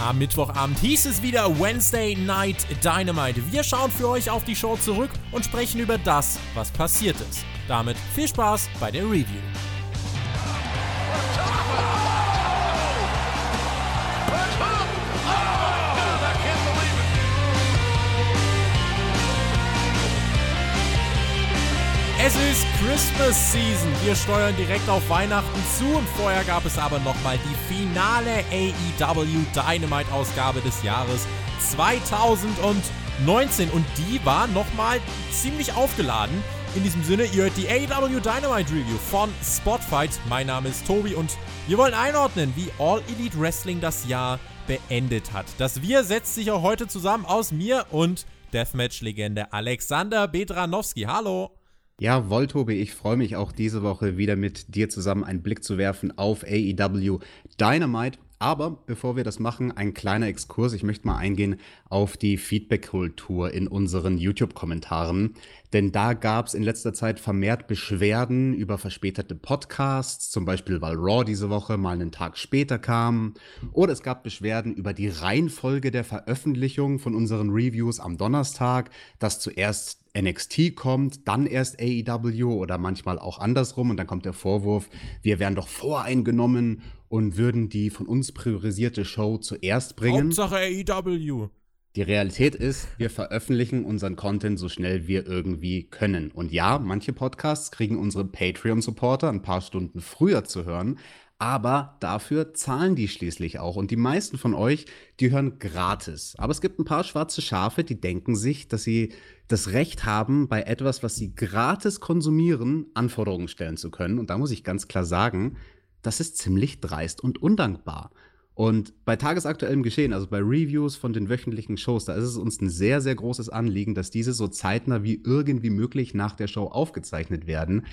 Am Mittwochabend hieß es wieder Wednesday Night Dynamite. Wir schauen für euch auf die Show zurück und sprechen über das, was passiert ist. Damit viel Spaß bei der Review. Es ist Christmas Season. Wir steuern direkt auf Weihnachten zu und vorher gab es aber nochmal die finale AEW Dynamite Ausgabe des Jahres 2019 und die war nochmal ziemlich aufgeladen. In diesem Sinne, ihr hört die AEW Dynamite Review von Spotfight. Mein Name ist Tobi und wir wollen einordnen, wie All Elite Wrestling das Jahr beendet hat. Das Wir setzt sich auch heute zusammen aus mir und Deathmatch-Legende Alexander Bedranowski. Hallo! Jawohl, Tobi, ich freue mich auch diese Woche wieder mit dir zusammen einen Blick zu werfen auf AEW Dynamite. Aber bevor wir das machen, ein kleiner Exkurs. Ich möchte mal eingehen auf die Feedback-Kultur in unseren YouTube-Kommentaren. Denn da gab es in letzter Zeit vermehrt Beschwerden über verspätete Podcasts, zum Beispiel weil Raw diese Woche mal einen Tag später kam. Oder es gab Beschwerden über die Reihenfolge der Veröffentlichung von unseren Reviews am Donnerstag, dass zuerst NXT kommt, dann erst AEW oder manchmal auch andersrum und dann kommt der Vorwurf, wir wären doch voreingenommen und würden die von uns priorisierte Show zuerst bringen. Hauptsache AEW. Die Realität ist, wir veröffentlichen unseren Content so schnell wir irgendwie können. Und ja, manche Podcasts kriegen unsere Patreon-Supporter ein paar Stunden früher zu hören, aber dafür zahlen die schließlich auch. Und die meisten von euch, die hören gratis. Aber es gibt ein paar schwarze Schafe, die denken sich, dass sie das Recht haben, bei etwas, was sie gratis konsumieren, Anforderungen stellen zu können. Und da muss ich ganz klar sagen, das ist ziemlich dreist und undankbar. Und bei tagesaktuellem Geschehen, also bei Reviews von den wöchentlichen Shows, da ist es uns ein sehr, sehr großes Anliegen, dass diese so zeitnah wie irgendwie möglich nach der Show aufgezeichnet werden.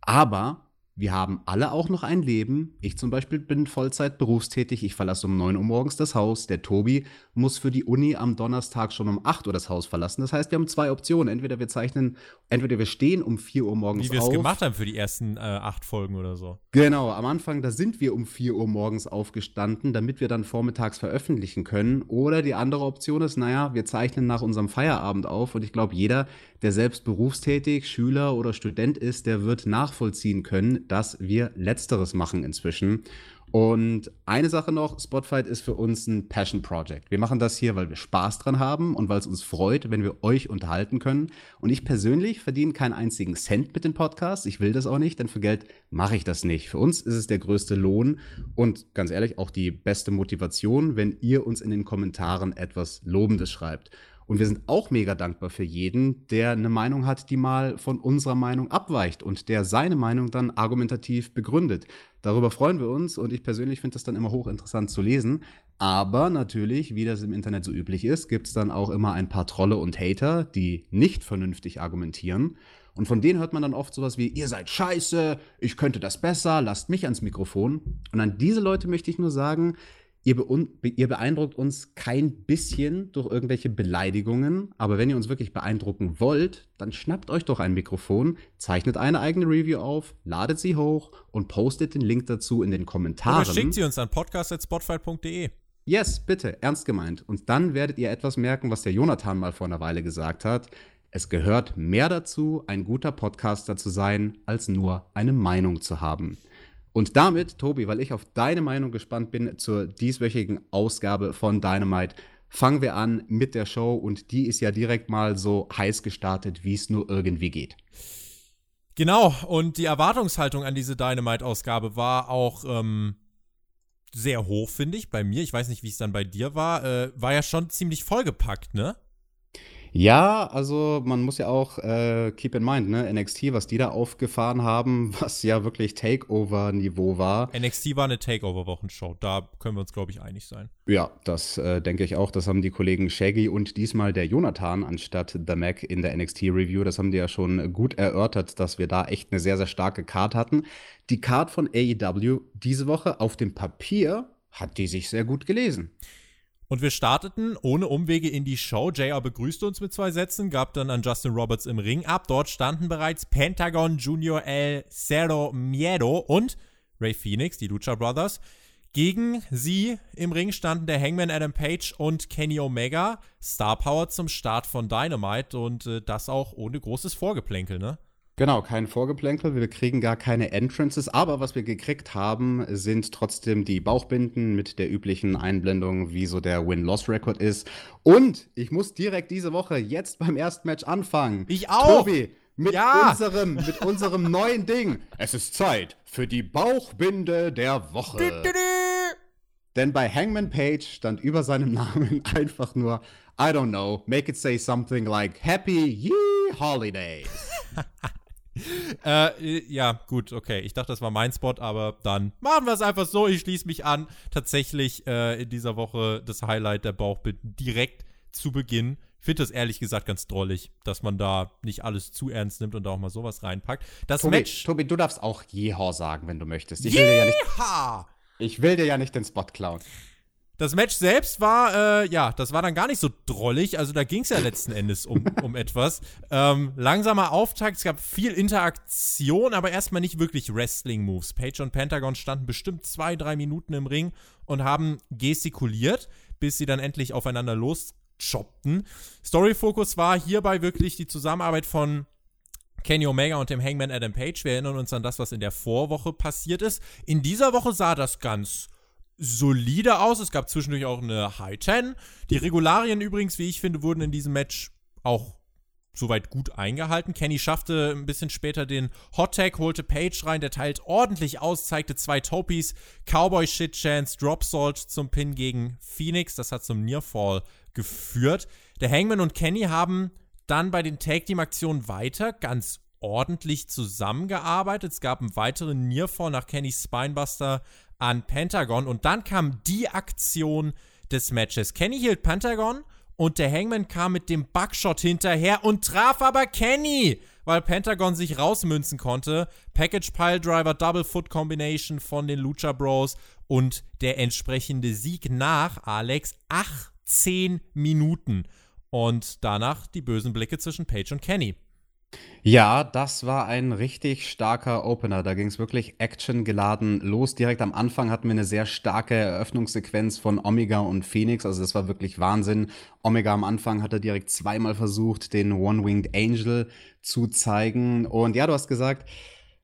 Aber wir haben alle auch noch ein Leben. Ich zum Beispiel bin Vollzeit berufstätig. Ich verlasse um 9 Uhr morgens das Haus. Der Tobi muss für die Uni am Donnerstag schon um 8 Uhr das Haus verlassen. Das heißt, wir haben zwei Optionen. Entweder wir zeichnen, entweder wir stehen um 4 Uhr morgens auf. Wie wir es gemacht haben für die ersten äh, acht Folgen oder so. Genau, am Anfang, da sind wir um 4 Uhr morgens aufgestanden, damit wir dann vormittags veröffentlichen können. Oder die andere Option ist, naja, wir zeichnen nach unserem Feierabend auf. Und ich glaube, jeder, der selbst berufstätig, Schüler oder Student ist, der wird nachvollziehen können, dass wir Letzteres machen inzwischen. Und eine Sache noch, Spotfight ist für uns ein Passion Project. Wir machen das hier, weil wir Spaß dran haben und weil es uns freut, wenn wir euch unterhalten können. Und ich persönlich verdiene keinen einzigen Cent mit den Podcasts. Ich will das auch nicht, denn für Geld mache ich das nicht. Für uns ist es der größte Lohn und ganz ehrlich auch die beste Motivation, wenn ihr uns in den Kommentaren etwas Lobendes schreibt. Und wir sind auch mega dankbar für jeden, der eine Meinung hat, die mal von unserer Meinung abweicht und der seine Meinung dann argumentativ begründet. Darüber freuen wir uns und ich persönlich finde das dann immer hochinteressant zu lesen. Aber natürlich, wie das im Internet so üblich ist, gibt es dann auch immer ein paar Trolle und Hater, die nicht vernünftig argumentieren. Und von denen hört man dann oft sowas wie, ihr seid scheiße, ich könnte das besser, lasst mich ans Mikrofon. Und an diese Leute möchte ich nur sagen, Ihr, ihr, beeindruckt uns kein bisschen durch irgendwelche Beleidigungen, aber wenn ihr uns wirklich beeindrucken wollt, dann schnappt euch doch ein Mikrofon, zeichnet eine eigene Review auf, ladet sie hoch und postet den Link dazu in den Kommentaren. Oder schickt sie uns an podcast.spotfight.de. Yes, bitte, ernst gemeint. Und dann werdet ihr etwas merken, was der Jonathan mal vor einer Weile gesagt hat. Es gehört mehr dazu, ein guter Podcaster zu sein, als nur eine Meinung zu haben. Und damit, Tobi, weil ich auf deine Meinung gespannt bin zur dieswöchigen Ausgabe von Dynamite, fangen wir an mit der Show und die ist ja direkt mal so heiß gestartet, wie es nur irgendwie geht. Genau, und die Erwartungshaltung an diese Dynamite-Ausgabe war auch ähm, sehr hoch, finde ich, bei mir. Ich weiß nicht, wie es dann bei dir war. Äh, war ja schon ziemlich vollgepackt, ne? Ja, also man muss ja auch äh, keep in mind, ne, NXT, was die da aufgefahren haben, was ja wirklich Takeover-Niveau war. NXT war eine Takeover-Wochenshow, da können wir uns, glaube ich, einig sein. Ja, das äh, denke ich auch. Das haben die Kollegen Shaggy und diesmal der Jonathan anstatt The Mac in der NXT-Review. Das haben die ja schon gut erörtert, dass wir da echt eine sehr, sehr starke Card hatten. Die Card von AEW diese Woche auf dem Papier hat die sich sehr gut gelesen. Und wir starteten ohne Umwege in die Show. JR begrüßte uns mit zwei Sätzen, gab dann an Justin Roberts im Ring ab. Dort standen bereits Pentagon Junior El Cerro Miedo und Ray Phoenix, die Lucha Brothers. Gegen sie im Ring standen der Hangman Adam Page und Kenny Omega. Star Power zum Start von Dynamite und äh, das auch ohne großes Vorgeplänkel, ne? Genau, kein Vorgeplänkel, wir kriegen gar keine Entrances, aber was wir gekriegt haben, sind trotzdem die Bauchbinden mit der üblichen Einblendung, wie so der Win-Loss-Record ist. Und ich muss direkt diese Woche jetzt beim ersten Match anfangen. Ich auch! Tobi, mit Ja! unserem, mit unserem neuen Ding. Es ist Zeit für die Bauchbinde der Woche. Dü, dü, dü. Denn bei Hangman Page stand über seinem Namen einfach nur, I don't know, make it say something like Happy Ye Holidays. Äh, ja, gut, okay. Ich dachte, das war mein Spot, aber dann machen wir es einfach so. Ich schließe mich an. Tatsächlich äh, in dieser Woche das Highlight der Bauchbinden direkt zu Beginn. Ich finde das ehrlich gesagt ganz drollig, dass man da nicht alles zu ernst nimmt und da auch mal sowas reinpackt. Das Tobi, Match. Tobi, du darfst auch Yeehaw sagen, wenn du möchtest. Ich will, dir ja nicht, ich will dir ja nicht den Spot klauen. Das Match selbst war, äh, ja, das war dann gar nicht so drollig. Also da ging es ja letzten Endes um, um etwas. Ähm, langsamer Auftakt, es gab viel Interaktion, aber erstmal nicht wirklich Wrestling-Moves. Page und Pentagon standen bestimmt zwei, drei Minuten im Ring und haben gestikuliert, bis sie dann endlich aufeinander loschoppten. Story-Fokus war hierbei wirklich die Zusammenarbeit von Kenny Omega und dem Hangman Adam Page. Wir erinnern uns an das, was in der Vorwoche passiert ist. In dieser Woche sah das ganz solide aus. Es gab zwischendurch auch eine High 10. Die Regularien übrigens, wie ich finde, wurden in diesem Match auch soweit gut eingehalten. Kenny schaffte ein bisschen später den Hot Tag, holte Page rein, der teilt ordentlich aus, zeigte zwei Topies, Cowboy Shit Chance, Drop Salt zum Pin gegen Phoenix. Das hat zum Nearfall geführt. Der Hangman und Kenny haben dann bei den Tag Team Aktionen weiter ganz ordentlich zusammengearbeitet. Es gab einen weiteren Nearfall nach Kennys Spinebuster an Pentagon und dann kam die Aktion des Matches. Kenny hielt Pentagon und der Hangman kam mit dem Buckshot hinterher und traf aber Kenny, weil Pentagon sich rausmünzen konnte. Package Pile Driver Double Foot Combination von den Lucha Bros und der entsprechende Sieg nach Alex 18 Minuten. Und danach die bösen Blicke zwischen Page und Kenny. Ja, das war ein richtig starker Opener. Da ging es wirklich actiongeladen los. Direkt am Anfang hatten wir eine sehr starke Eröffnungssequenz von Omega und Phoenix. Also das war wirklich Wahnsinn. Omega am Anfang hatte direkt zweimal versucht, den One-Winged Angel zu zeigen. Und ja, du hast gesagt,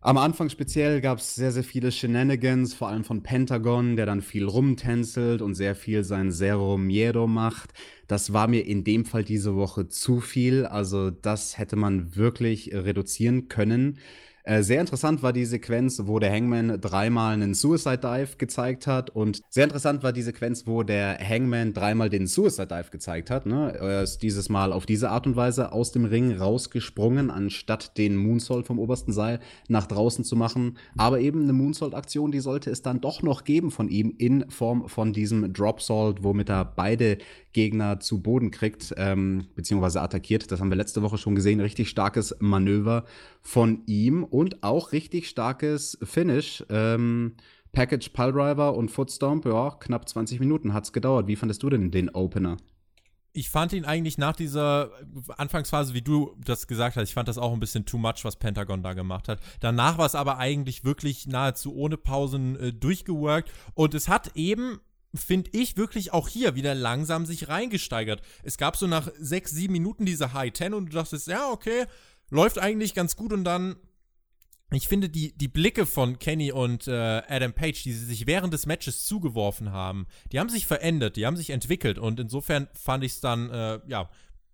am Anfang speziell gab es sehr, sehr viele Shenanigans, vor allem von Pentagon, der dann viel rumtänzelt und sehr viel sein Zero Miedo macht. Das war mir in dem Fall diese Woche zu viel. Also das hätte man wirklich reduzieren können. Äh, sehr interessant war die Sequenz, wo der Hangman dreimal einen Suicide Dive gezeigt hat. Und sehr interessant war die Sequenz, wo der Hangman dreimal den Suicide Dive gezeigt hat. Ne? Er ist dieses Mal auf diese Art und Weise aus dem Ring rausgesprungen, anstatt den Moonsault vom obersten Seil nach draußen zu machen. Aber eben eine Moonsault-Aktion, die sollte es dann doch noch geben von ihm in Form von diesem Drop Salt, womit er beide Gegner zu Boden kriegt, ähm, beziehungsweise attackiert. Das haben wir letzte Woche schon gesehen. Richtig starkes Manöver von ihm und auch richtig starkes Finish. Ähm, Package Piledriver und Footstomp, ja, knapp 20 Minuten hat's gedauert. Wie fandest du denn den Opener? ich fand ihn eigentlich nach dieser Anfangsphase, wie du das gesagt hast, ich fand das auch ein bisschen too much, was Pentagon da gemacht hat. Danach war es aber eigentlich wirklich nahezu ohne Pausen äh, durchgeworkt und es hat eben finde ich wirklich auch hier wieder langsam sich reingesteigert. Es gab so nach sechs, sieben Minuten diese High Ten und du dachtest, ja, okay, läuft eigentlich ganz gut und dann ich finde, die, die Blicke von Kenny und äh, Adam Page, die sie sich während des Matches zugeworfen haben, die haben sich verändert, die haben sich entwickelt und insofern fand ich es dann, äh, ja,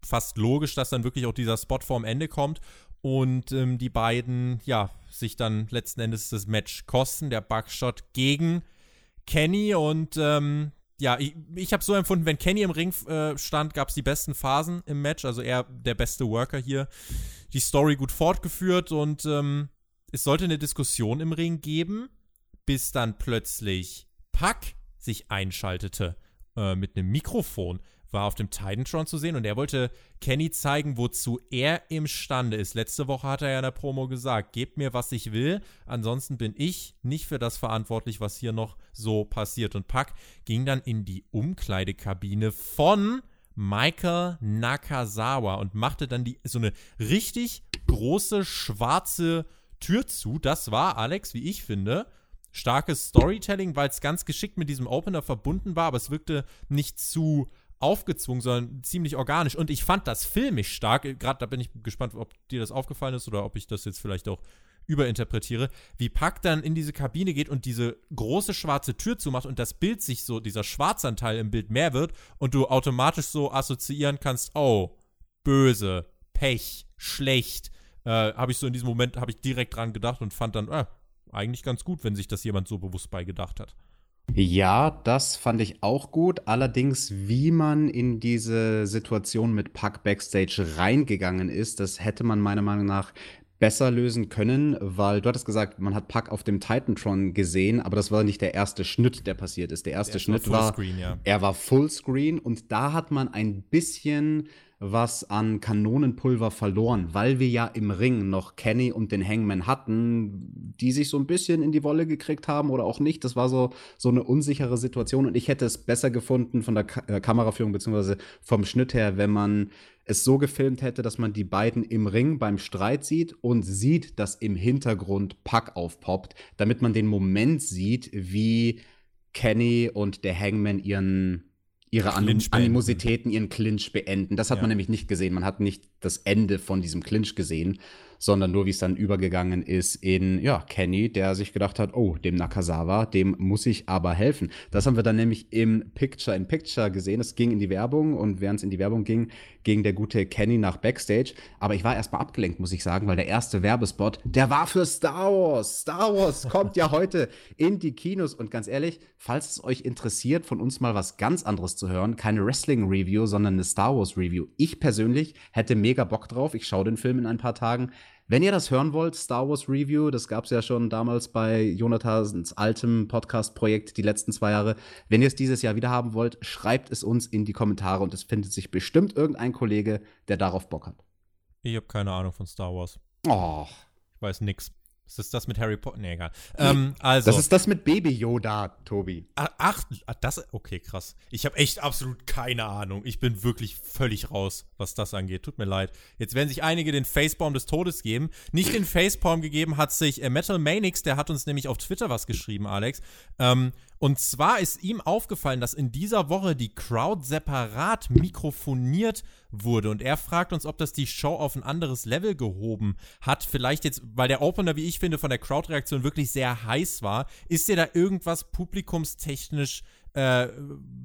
fast logisch, dass dann wirklich auch dieser Spot vorm Ende kommt und ähm, die beiden, ja, sich dann letzten Endes das Match kosten. Der Buckshot gegen Kenny und ähm, ja, ich, ich habe so empfunden, wenn Kenny im Ring äh, stand, gab es die besten Phasen im Match, also er der beste Worker hier. Die Story gut fortgeführt und ähm, es sollte eine Diskussion im Ring geben, bis dann plötzlich Pack sich einschaltete äh, mit einem Mikrofon, war auf dem Titantron zu sehen und er wollte Kenny zeigen, wozu er imstande ist. Letzte Woche hat er ja in der Promo gesagt, gebt mir, was ich will, ansonsten bin ich nicht für das verantwortlich, was hier noch so passiert. Und Pack ging dann in die Umkleidekabine von Michael Nakazawa und machte dann die, so eine richtig große schwarze Tür zu. Das war, Alex, wie ich finde, starkes Storytelling, weil es ganz geschickt mit diesem Opener verbunden war, aber es wirkte nicht zu aufgezwungen, sondern ziemlich organisch. Und ich fand das filmisch stark. Gerade da bin ich gespannt, ob dir das aufgefallen ist oder ob ich das jetzt vielleicht auch überinterpretiere, wie Pack dann in diese Kabine geht und diese große schwarze Tür zumacht und das Bild sich so, dieser Schwarzanteil im Bild mehr wird und du automatisch so assoziieren kannst, oh, böse, Pech, schlecht. Äh, habe ich so in diesem Moment, habe ich direkt dran gedacht und fand dann, äh, eigentlich ganz gut, wenn sich das jemand so bewusst beigedacht hat. Ja, das fand ich auch gut. Allerdings, wie man in diese Situation mit Puck Backstage reingegangen ist, das hätte man meiner Meinung nach besser lösen können, weil du hattest gesagt, man hat Puck auf dem Titantron gesehen, aber das war nicht der erste Schnitt, der passiert ist. Der erste der Schnitt war, Fullscreen, ja. er war Fullscreen und da hat man ein bisschen was an Kanonenpulver verloren, weil wir ja im Ring noch Kenny und den Hangman hatten, die sich so ein bisschen in die Wolle gekriegt haben oder auch nicht. Das war so, so eine unsichere Situation und ich hätte es besser gefunden von der Ka äh, Kameraführung beziehungsweise vom Schnitt her, wenn man es so gefilmt hätte, dass man die beiden im Ring beim Streit sieht und sieht, dass im Hintergrund Puck aufpoppt, damit man den Moment sieht, wie Kenny und der Hangman ihren ihre Animositäten, ihren Clinch beenden. Das hat ja. man nämlich nicht gesehen. Man hat nicht das Ende von diesem Clinch gesehen sondern nur wie es dann übergegangen ist in, ja, Kenny, der sich gedacht hat, oh, dem Nakazawa, dem muss ich aber helfen. Das haben wir dann nämlich im Picture in Picture gesehen. Es ging in die Werbung und während es in die Werbung ging, ging der gute Kenny nach Backstage. Aber ich war erstmal abgelenkt, muss ich sagen, weil der erste Werbespot, der war für Star Wars. Star Wars kommt ja heute in die Kinos. Und ganz ehrlich, falls es euch interessiert, von uns mal was ganz anderes zu hören, keine Wrestling-Review, sondern eine Star Wars-Review. Ich persönlich hätte mega Bock drauf. Ich schaue den Film in ein paar Tagen. Wenn ihr das hören wollt, Star Wars Review, das gab es ja schon damals bei Jonathans altem Podcast-Projekt die letzten zwei Jahre. Wenn ihr es dieses Jahr wieder haben wollt, schreibt es uns in die Kommentare und es findet sich bestimmt irgendein Kollege, der darauf Bock hat. Ich habe keine Ahnung von Star Wars. Oh. Ich weiß nix. Ist das das mit Harry Potter? Nee, egal. Ähm, also. Das ist das mit Baby Yoda, Tobi. Ah, ach, ah, das. Okay, krass. Ich habe echt absolut keine Ahnung. Ich bin wirklich völlig raus, was das angeht. Tut mir leid. Jetzt werden sich einige den Facepalm des Todes geben. Nicht den Facepalm gegeben hat sich äh, Metal Manix, der hat uns nämlich auf Twitter was geschrieben, Alex. Ähm, und zwar ist ihm aufgefallen, dass in dieser Woche die Crowd separat mikrofoniert wurde. Und er fragt uns, ob das die Show auf ein anderes Level gehoben hat. Vielleicht jetzt, weil der Opener, wie ich finde, von der Crowd-Reaktion wirklich sehr heiß war. Ist dir da irgendwas publikumstechnisch, äh,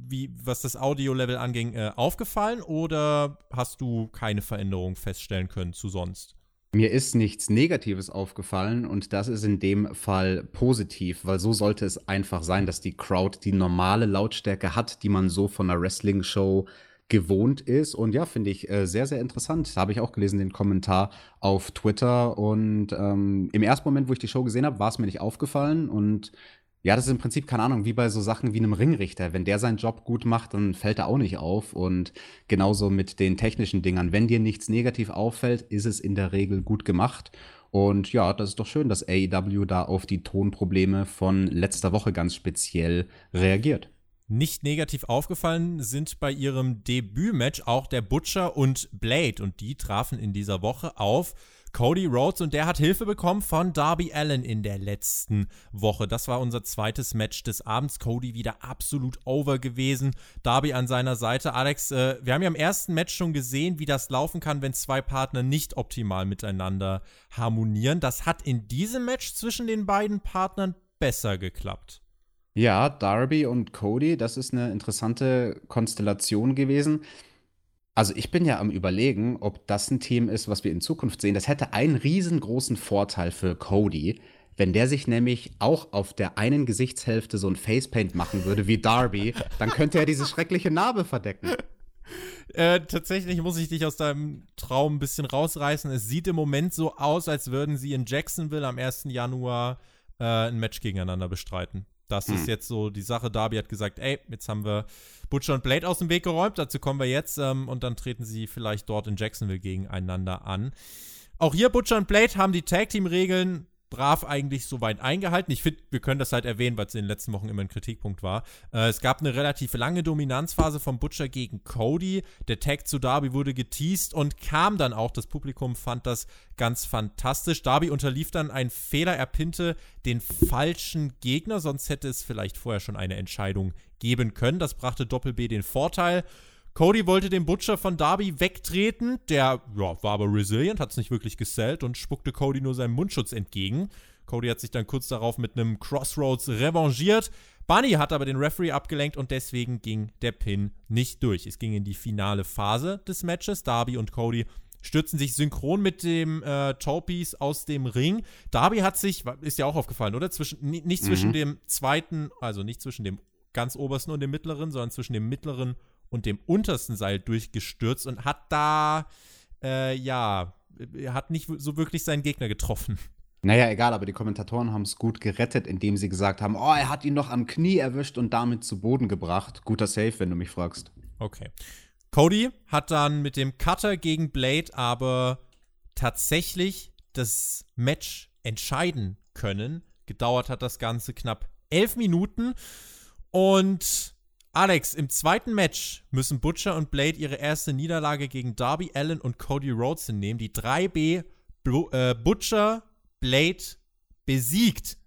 wie, was das Audio-Level anging, äh, aufgefallen? Oder hast du keine Veränderung feststellen können zu sonst? Mir ist nichts Negatives aufgefallen und das ist in dem Fall positiv, weil so sollte es einfach sein, dass die Crowd die normale Lautstärke hat, die man so von einer Wrestling-Show gewohnt ist. Und ja, finde ich äh, sehr, sehr interessant. Da habe ich auch gelesen, den Kommentar auf Twitter. Und ähm, im ersten Moment, wo ich die Show gesehen habe, war es mir nicht aufgefallen. Und ja, das ist im Prinzip, keine Ahnung, wie bei so Sachen wie einem Ringrichter. Wenn der seinen Job gut macht, dann fällt er auch nicht auf. Und genauso mit den technischen Dingern. Wenn dir nichts negativ auffällt, ist es in der Regel gut gemacht. Und ja, das ist doch schön, dass AEW da auf die Tonprobleme von letzter Woche ganz speziell reagiert. Nicht negativ aufgefallen sind bei ihrem Debütmatch auch der Butcher und Blade. Und die trafen in dieser Woche auf Cody Rhodes und der hat Hilfe bekommen von Darby Allen in der letzten Woche. Das war unser zweites Match des Abends. Cody wieder absolut over gewesen. Darby an seiner Seite. Alex, äh, wir haben ja im ersten Match schon gesehen, wie das laufen kann, wenn zwei Partner nicht optimal miteinander harmonieren. Das hat in diesem Match zwischen den beiden Partnern besser geklappt. Ja, Darby und Cody, das ist eine interessante Konstellation gewesen. Also ich bin ja am Überlegen, ob das ein Team ist, was wir in Zukunft sehen. Das hätte einen riesengroßen Vorteil für Cody, wenn der sich nämlich auch auf der einen Gesichtshälfte so ein Facepaint machen würde wie Darby, dann könnte er diese schreckliche Narbe verdecken. Äh, tatsächlich muss ich dich aus deinem Traum ein bisschen rausreißen. Es sieht im Moment so aus, als würden sie in Jacksonville am 1. Januar äh, ein Match gegeneinander bestreiten. Das hm. ist jetzt so die Sache. Darby hat gesagt, ey, jetzt haben wir Butcher und Blade aus dem Weg geräumt, dazu kommen wir jetzt. Ähm, und dann treten sie vielleicht dort in Jacksonville gegeneinander an. Auch hier Butcher und Blade haben die Tag-Team-Regeln brav eigentlich soweit eingehalten. Ich finde, wir können das halt erwähnen, weil es in den letzten Wochen immer ein Kritikpunkt war. Äh, es gab eine relativ lange Dominanzphase von Butcher gegen Cody. Der Tag zu Darby wurde geteased und kam dann auch. Das Publikum fand das ganz fantastisch. Darby unterlief dann ein Fehler, er pinte den falschen Gegner, sonst hätte es vielleicht vorher schon eine Entscheidung geben können. Das brachte Doppel B den Vorteil. Cody wollte den Butcher von Darby wegtreten. Der ja, war aber resilient, hat es nicht wirklich gesellt und spuckte Cody nur seinen Mundschutz entgegen. Cody hat sich dann kurz darauf mit einem Crossroads revanchiert. Bunny hat aber den Referee abgelenkt und deswegen ging der Pin nicht durch. Es ging in die finale Phase des Matches. Darby und Cody stürzen sich synchron mit dem äh, Topies aus dem Ring. Darby hat sich, ist ja auch aufgefallen, oder? Zwischen, nicht zwischen mhm. dem zweiten, also nicht zwischen dem ganz obersten und dem mittleren, sondern zwischen dem mittleren und dem untersten Seil durchgestürzt und hat da, äh, ja, hat nicht so wirklich seinen Gegner getroffen. Naja, egal, aber die Kommentatoren haben es gut gerettet, indem sie gesagt haben, oh, er hat ihn noch am Knie erwischt und damit zu Boden gebracht. Guter Safe, wenn du mich fragst. Okay. Cody hat dann mit dem Cutter gegen Blade aber tatsächlich das Match entscheiden können. Gedauert hat das Ganze knapp elf Minuten. Und Alex, im zweiten Match müssen Butcher und Blade ihre erste Niederlage gegen Darby Allen und Cody Rhodes hinnehmen. Die 3B äh, Butcher Blade besiegt.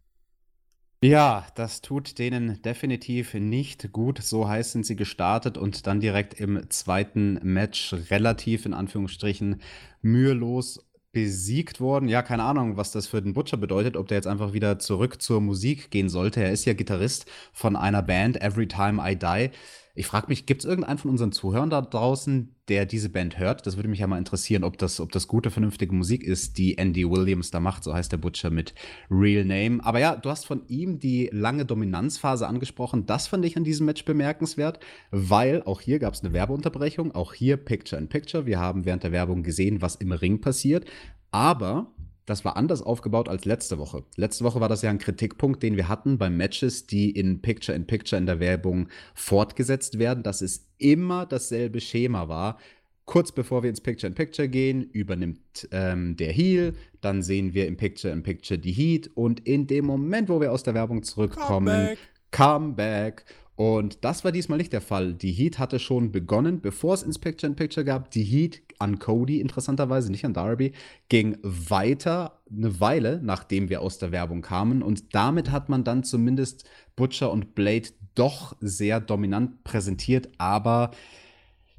Ja, das tut denen definitiv nicht gut. So heiß sind sie gestartet und dann direkt im zweiten Match relativ in Anführungsstrichen mühelos besiegt worden. Ja, keine Ahnung, was das für den Butcher bedeutet, ob der jetzt einfach wieder zurück zur Musik gehen sollte. Er ist ja Gitarrist von einer Band, Every Time I Die. Ich frage mich, gibt es irgendeinen von unseren Zuhörern da draußen, der diese Band hört? Das würde mich ja mal interessieren, ob das, ob das gute, vernünftige Musik ist, die Andy Williams da macht. So heißt der Butcher mit Real Name. Aber ja, du hast von ihm die lange Dominanzphase angesprochen. Das fand ich an diesem Match bemerkenswert, weil auch hier gab es eine Werbeunterbrechung. Auch hier Picture in Picture. Wir haben während der Werbung gesehen, was im Ring passiert. Aber das war anders aufgebaut als letzte Woche. Letzte Woche war das ja ein Kritikpunkt, den wir hatten bei Matches, die in Picture in Picture in der Werbung fortgesetzt werden, dass es immer dasselbe Schema war. Kurz bevor wir ins Picture in Picture gehen, übernimmt ähm, der Heel, dann sehen wir im Picture in Picture die Heat und in dem Moment, wo wir aus der Werbung zurückkommen, Comeback. Comeback und das war diesmal nicht der Fall. Die Heat hatte schon begonnen, bevor es ins Picture in Picture gab. Die Heat an Cody, interessanterweise, nicht an Darby, ging weiter eine Weile, nachdem wir aus der Werbung kamen. Und damit hat man dann zumindest Butcher und Blade doch sehr dominant präsentiert. Aber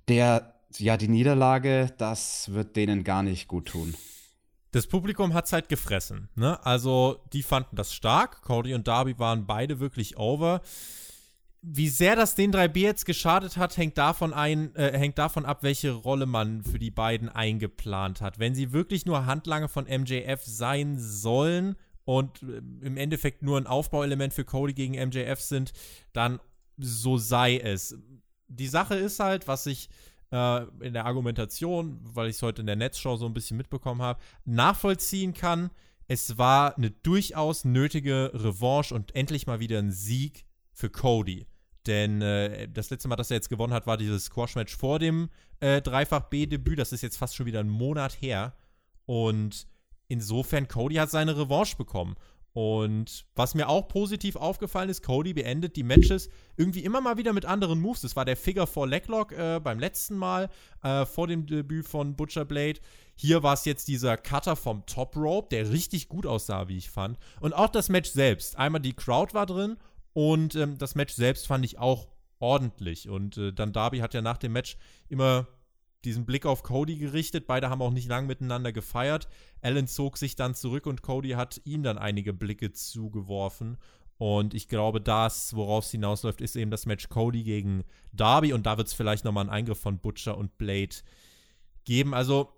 der, ja, die Niederlage, das wird denen gar nicht gut tun. Das Publikum hat es halt gefressen. Ne? Also, die fanden das stark. Cody und Darby waren beide wirklich over wie sehr das den 3B jetzt geschadet hat, hängt davon, ein, äh, hängt davon ab, welche Rolle man für die beiden eingeplant hat. Wenn sie wirklich nur Handlange von MJF sein sollen und äh, im Endeffekt nur ein Aufbauelement für Cody gegen MJF sind, dann so sei es. Die Sache ist halt, was ich äh, in der Argumentation, weil ich es heute in der Netzshow so ein bisschen mitbekommen habe, nachvollziehen kann. Es war eine durchaus nötige Revanche und endlich mal wieder ein Sieg für Cody. Denn äh, das letzte Mal, dass er jetzt gewonnen hat, war dieses Squash-Match vor dem äh, Dreifach-B-Debüt. Das ist jetzt fast schon wieder ein Monat her. Und insofern, Cody hat seine Revanche bekommen. Und was mir auch positiv aufgefallen ist, Cody beendet die Matches irgendwie immer mal wieder mit anderen Moves. Das war der Figure 4 Leglock äh, beim letzten Mal äh, vor dem Debüt von Butcher Blade. Hier war es jetzt dieser Cutter vom Top Rope, der richtig gut aussah, wie ich fand. Und auch das Match selbst. Einmal die Crowd war drin und ähm, das Match selbst fand ich auch ordentlich. Und äh, dann Darby hat ja nach dem Match immer diesen Blick auf Cody gerichtet. Beide haben auch nicht lang miteinander gefeiert. Allen zog sich dann zurück und Cody hat ihm dann einige Blicke zugeworfen. Und ich glaube, das, worauf es hinausläuft, ist eben das Match Cody gegen Darby. Und da wird es vielleicht nochmal einen Eingriff von Butcher und Blade geben. Also,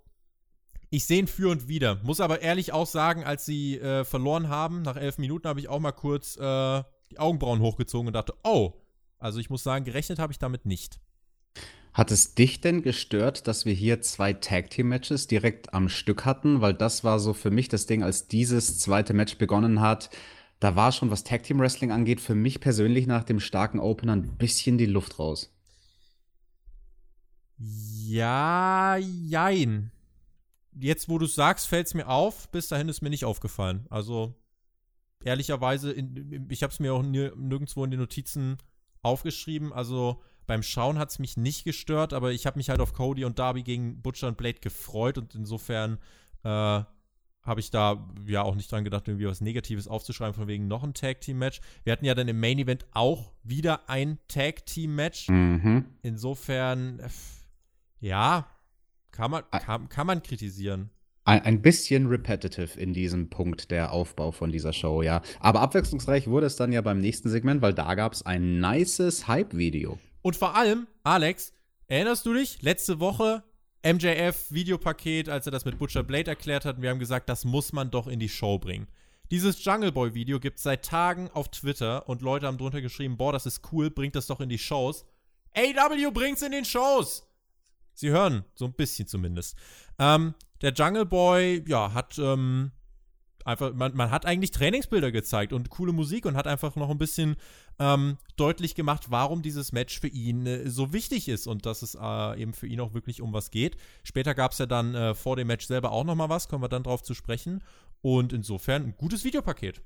ich sehe ihn für und wieder. Muss aber ehrlich auch sagen, als sie äh, verloren haben, nach elf Minuten habe ich auch mal kurz äh, die Augenbrauen hochgezogen und dachte, oh, also ich muss sagen, gerechnet habe ich damit nicht. Hat es dich denn gestört, dass wir hier zwei Tag Team Matches direkt am Stück hatten? Weil das war so für mich das Ding, als dieses zweite Match begonnen hat. Da war schon, was Tag Team Wrestling angeht, für mich persönlich nach dem starken Opener ein bisschen die Luft raus. Ja, jein. jetzt, wo du es sagst, fällt es mir auf. Bis dahin ist mir nicht aufgefallen. Also, ehrlicherweise, in, ich habe es mir auch nirgendwo in den Notizen aufgeschrieben. Also, beim Schauen hat es mich nicht gestört, aber ich habe mich halt auf Cody und Darby gegen Butcher und Blade gefreut und insofern äh, habe ich da ja auch nicht dran gedacht, irgendwie was Negatives aufzuschreiben, von wegen noch ein Tag-Team-Match. Wir hatten ja dann im Main-Event auch wieder ein Tag-Team-Match. Mhm. Insofern, ja, kann man, kann, kann man kritisieren. Ein, bisschen repetitive in diesem Punkt der Aufbau von dieser Show, ja. Aber abwechslungsreich wurde es dann ja beim nächsten Segment, weil da gab es ein nices Hype-Video. Und vor allem, Alex, erinnerst du dich, letzte Woche MJF-Videopaket, als er das mit Butcher Blade erklärt hat. Und wir haben gesagt, das muss man doch in die Show bringen. Dieses Jungle Boy-Video gibt es seit Tagen auf Twitter und Leute haben drunter geschrieben: Boah, das ist cool, bringt das doch in die Shows. AW bringt's in den Shows! Sie hören, so ein bisschen zumindest. Ähm, der Jungle Boy, ja, hat ähm, einfach, man, man hat eigentlich Trainingsbilder gezeigt und coole Musik und hat einfach noch ein bisschen ähm, deutlich gemacht, warum dieses Match für ihn äh, so wichtig ist und dass es äh, eben für ihn auch wirklich um was geht. Später gab es ja dann äh, vor dem Match selber auch noch mal was, kommen wir dann drauf zu sprechen. Und insofern ein gutes Videopaket.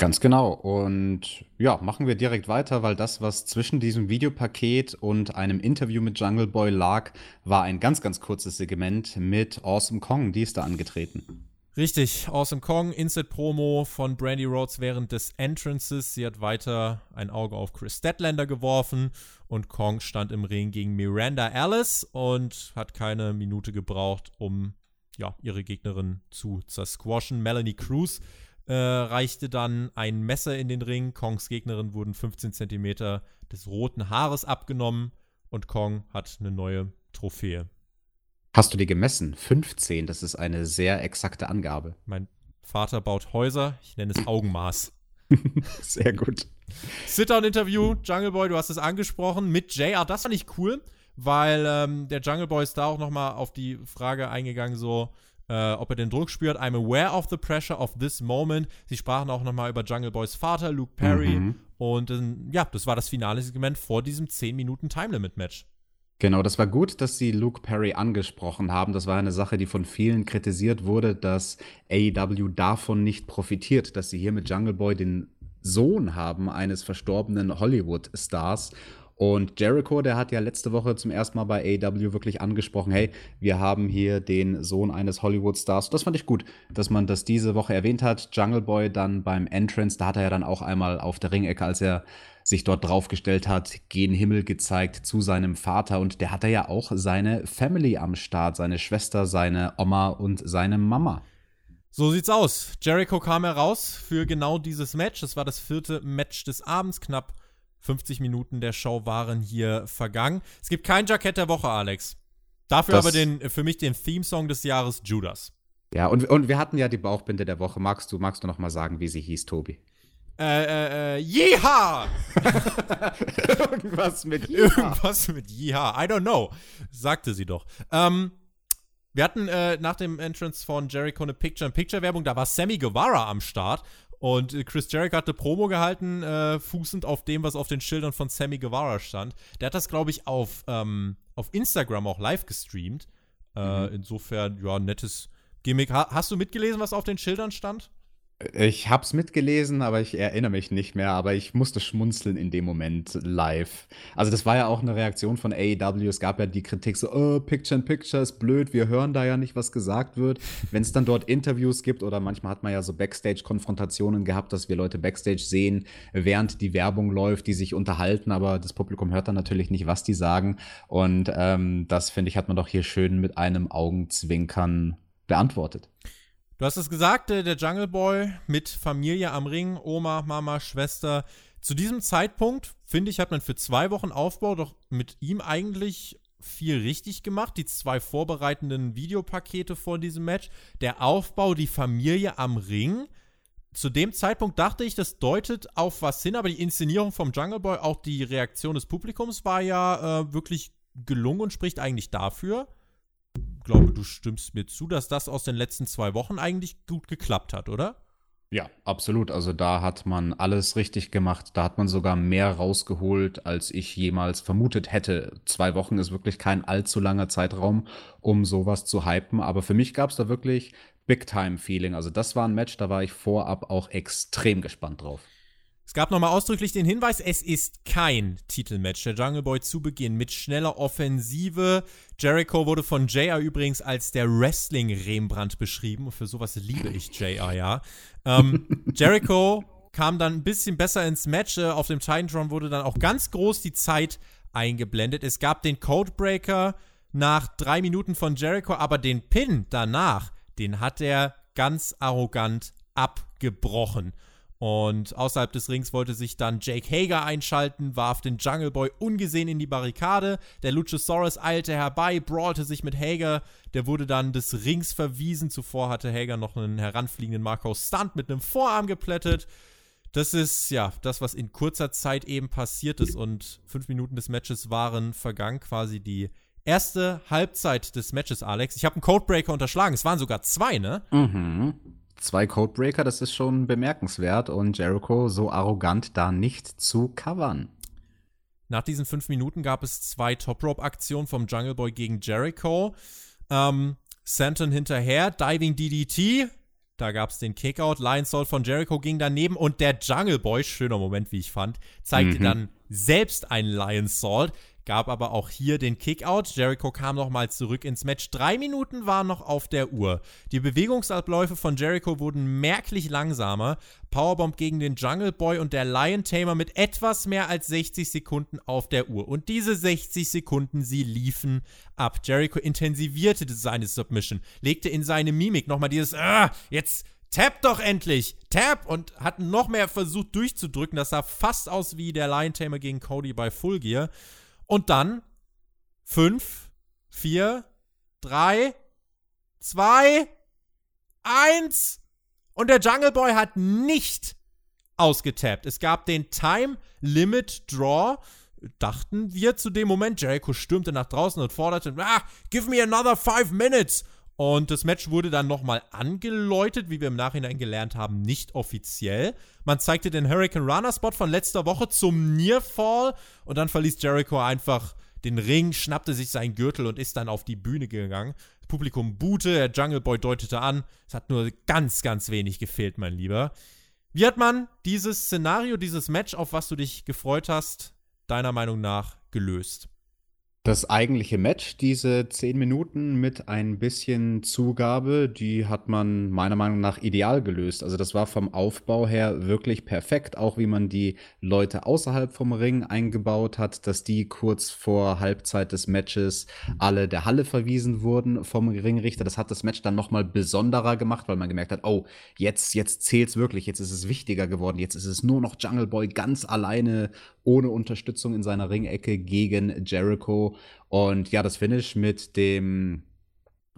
Ganz genau. Und ja, machen wir direkt weiter, weil das, was zwischen diesem Videopaket und einem Interview mit Jungle Boy lag, war ein ganz, ganz kurzes Segment mit Awesome Kong. Die ist da angetreten. Richtig, Awesome Kong, Instant-Promo von Brandy Rhodes während des Entrances. Sie hat weiter ein Auge auf Chris Statlander geworfen und Kong stand im Ring gegen Miranda Alice und hat keine Minute gebraucht, um ja, ihre Gegnerin zu zersquashen. Melanie Cruz äh, reichte dann ein Messer in den Ring. Kongs Gegnerin wurden 15 cm des roten Haares abgenommen und Kong hat eine neue Trophäe. Hast du die gemessen? 15, das ist eine sehr exakte Angabe. Mein Vater baut Häuser, ich nenne es Augenmaß. sehr gut. Sit-Down-Interview, Jungle Boy, du hast es angesprochen, mit JR. Das fand ich cool, weil ähm, der Jungle Boy ist da auch nochmal auf die Frage eingegangen, so, äh, ob er den Druck spürt. I'm aware of the pressure of this moment. Sie sprachen auch nochmal über Jungle Boys Vater, Luke Perry. Mhm. Und äh, ja, das war das finale Segment vor diesem 10 Minuten Time Limit Match. Genau, das war gut, dass Sie Luke Perry angesprochen haben. Das war eine Sache, die von vielen kritisiert wurde, dass AEW davon nicht profitiert, dass sie hier mit Jungle Boy den Sohn haben eines verstorbenen Hollywood-Stars. Und Jericho, der hat ja letzte Woche zum ersten Mal bei AEW wirklich angesprochen, hey, wir haben hier den Sohn eines Hollywood-Stars. Das fand ich gut, dass man das diese Woche erwähnt hat. Jungle Boy dann beim Entrance, da hat er ja dann auch einmal auf der Ringecke, als er sich dort draufgestellt hat, gen Himmel gezeigt zu seinem Vater. Und der hatte ja auch seine Family am Start, seine Schwester, seine Oma und seine Mama. So sieht's aus. Jericho kam heraus für genau dieses Match. Das war das vierte Match des Abends. Knapp 50 Minuten der Show waren hier vergangen. Es gibt kein Jackett der Woche, Alex. Dafür das aber den, für mich den Theme-Song des Jahres Judas. Ja, und, und wir hatten ja die Bauchbinde der Woche. Magst du, magst du noch mal sagen, wie sie hieß, Tobi? Äh, äh, äh, Jeha! Irgendwas mit Jeha. Irgendwas mit Jeha. I don't know. Sagte sie doch. Ähm, wir hatten äh, nach dem Entrance von Jericho eine Picture-in-Picture-Werbung. Da war Sammy Guevara am Start. Und äh, Chris Jericho hatte Promo gehalten, äh, fußend auf dem, was auf den Schildern von Sammy Guevara stand. Der hat das, glaube ich, auf, ähm, auf Instagram auch live gestreamt. Äh, mhm. Insofern, ja, nettes Gimmick. Ha hast du mitgelesen, was auf den Schildern stand? Ich hab's mitgelesen, aber ich erinnere mich nicht mehr, aber ich musste schmunzeln in dem Moment live. Also das war ja auch eine Reaktion von AEW. Es gab ja die Kritik so, oh, Picture in Picture ist blöd, wir hören da ja nicht, was gesagt wird. Wenn es dann dort Interviews gibt oder manchmal hat man ja so Backstage-Konfrontationen gehabt, dass wir Leute Backstage sehen, während die Werbung läuft, die sich unterhalten, aber das Publikum hört dann natürlich nicht, was die sagen. Und ähm, das, finde ich, hat man doch hier schön mit einem Augenzwinkern beantwortet. Du hast es gesagt, der Jungle Boy mit Familie am Ring, Oma, Mama, Schwester. Zu diesem Zeitpunkt, finde ich, hat man für zwei Wochen Aufbau doch mit ihm eigentlich viel richtig gemacht. Die zwei vorbereitenden Videopakete vor diesem Match, der Aufbau, die Familie am Ring. Zu dem Zeitpunkt dachte ich, das deutet auf was hin, aber die Inszenierung vom Jungle Boy, auch die Reaktion des Publikums war ja äh, wirklich gelungen und spricht eigentlich dafür glaube, du stimmst mir zu, dass das aus den letzten zwei Wochen eigentlich gut geklappt hat, oder? Ja, absolut. Also da hat man alles richtig gemacht. Da hat man sogar mehr rausgeholt, als ich jemals vermutet hätte. Zwei Wochen ist wirklich kein allzu langer Zeitraum, um sowas zu hypen. Aber für mich gab es da wirklich Big-Time-Feeling. Also das war ein Match, da war ich vorab auch extrem gespannt drauf. Es gab nochmal ausdrücklich den Hinweis, es ist kein Titelmatch. Der Jungle Boy zu Beginn mit schneller Offensive. Jericho wurde von JR übrigens als der Wrestling-Rembrandt beschrieben. Und für sowas liebe ich JR, ja. Ähm, Jericho kam dann ein bisschen besser ins Match. Äh, auf dem Titantron wurde dann auch ganz groß die Zeit eingeblendet. Es gab den Codebreaker nach drei Minuten von Jericho, aber den Pin danach, den hat er ganz arrogant abgebrochen. Und außerhalb des Rings wollte sich dann Jake Hager einschalten, warf den Jungle Boy ungesehen in die Barrikade. Der Luchasaurus eilte herbei, brawlte sich mit Hager. Der wurde dann des Rings verwiesen. Zuvor hatte Hager noch einen heranfliegenden Marco Stunt mit einem Vorarm geplättet. Das ist ja das, was in kurzer Zeit eben passiert ist. Und fünf Minuten des Matches waren vergangen, quasi die erste Halbzeit des Matches, Alex. Ich habe einen Codebreaker unterschlagen. Es waren sogar zwei, ne? Mhm zwei Codebreaker, das ist schon bemerkenswert und Jericho so arrogant da nicht zu covern. Nach diesen fünf Minuten gab es zwei Top-Rope-Aktionen vom Jungle Boy gegen Jericho. Ähm, Santon hinterher, Diving DDT. Da gab es den Kickout. Lion Soul von Jericho ging daneben und der Jungle Boy, schöner Moment, wie ich fand, zeigte mhm. dann selbst einen Lion Salt gab aber auch hier den Kickout. Jericho kam nochmal zurück ins Match. Drei Minuten waren noch auf der Uhr. Die Bewegungsabläufe von Jericho wurden merklich langsamer. Powerbomb gegen den Jungle Boy und der Lion Tamer mit etwas mehr als 60 Sekunden auf der Uhr. Und diese 60 Sekunden, sie liefen ab. Jericho intensivierte seine Submission, legte in seine Mimik nochmal dieses, ah, jetzt Tap doch endlich! Tap! Und hat noch mehr versucht durchzudrücken. Das sah fast aus wie der Lion Tamer gegen Cody bei Full Gear. Und dann 5, 4, 3, 2, 1. Und der Jungle Boy hat nicht ausgetappt. Es gab den Time Limit Draw. Dachten wir zu dem Moment. Jericho stürmte nach draußen und forderte: ah, Give me another five minutes. Und das Match wurde dann nochmal angeläutet, wie wir im Nachhinein gelernt haben, nicht offiziell. Man zeigte den Hurricane Runner Spot von letzter Woche zum Nearfall und dann verließ Jericho einfach den Ring, schnappte sich seinen Gürtel und ist dann auf die Bühne gegangen. Das Publikum buhte, der Jungle Boy deutete an. Es hat nur ganz, ganz wenig gefehlt, mein Lieber. Wie hat man dieses Szenario, dieses Match, auf was du dich gefreut hast, deiner Meinung nach gelöst? Das eigentliche Match, diese zehn Minuten mit ein bisschen Zugabe, die hat man meiner Meinung nach ideal gelöst. Also das war vom Aufbau her wirklich perfekt, auch wie man die Leute außerhalb vom Ring eingebaut hat, dass die kurz vor Halbzeit des Matches alle der Halle verwiesen wurden vom Ringrichter. Das hat das Match dann nochmal besonderer gemacht, weil man gemerkt hat, oh, jetzt, jetzt zählt's wirklich, jetzt ist es wichtiger geworden, jetzt ist es nur noch Jungle Boy ganz alleine ohne Unterstützung in seiner Ringecke gegen Jericho. Und ja, das Finish mit dem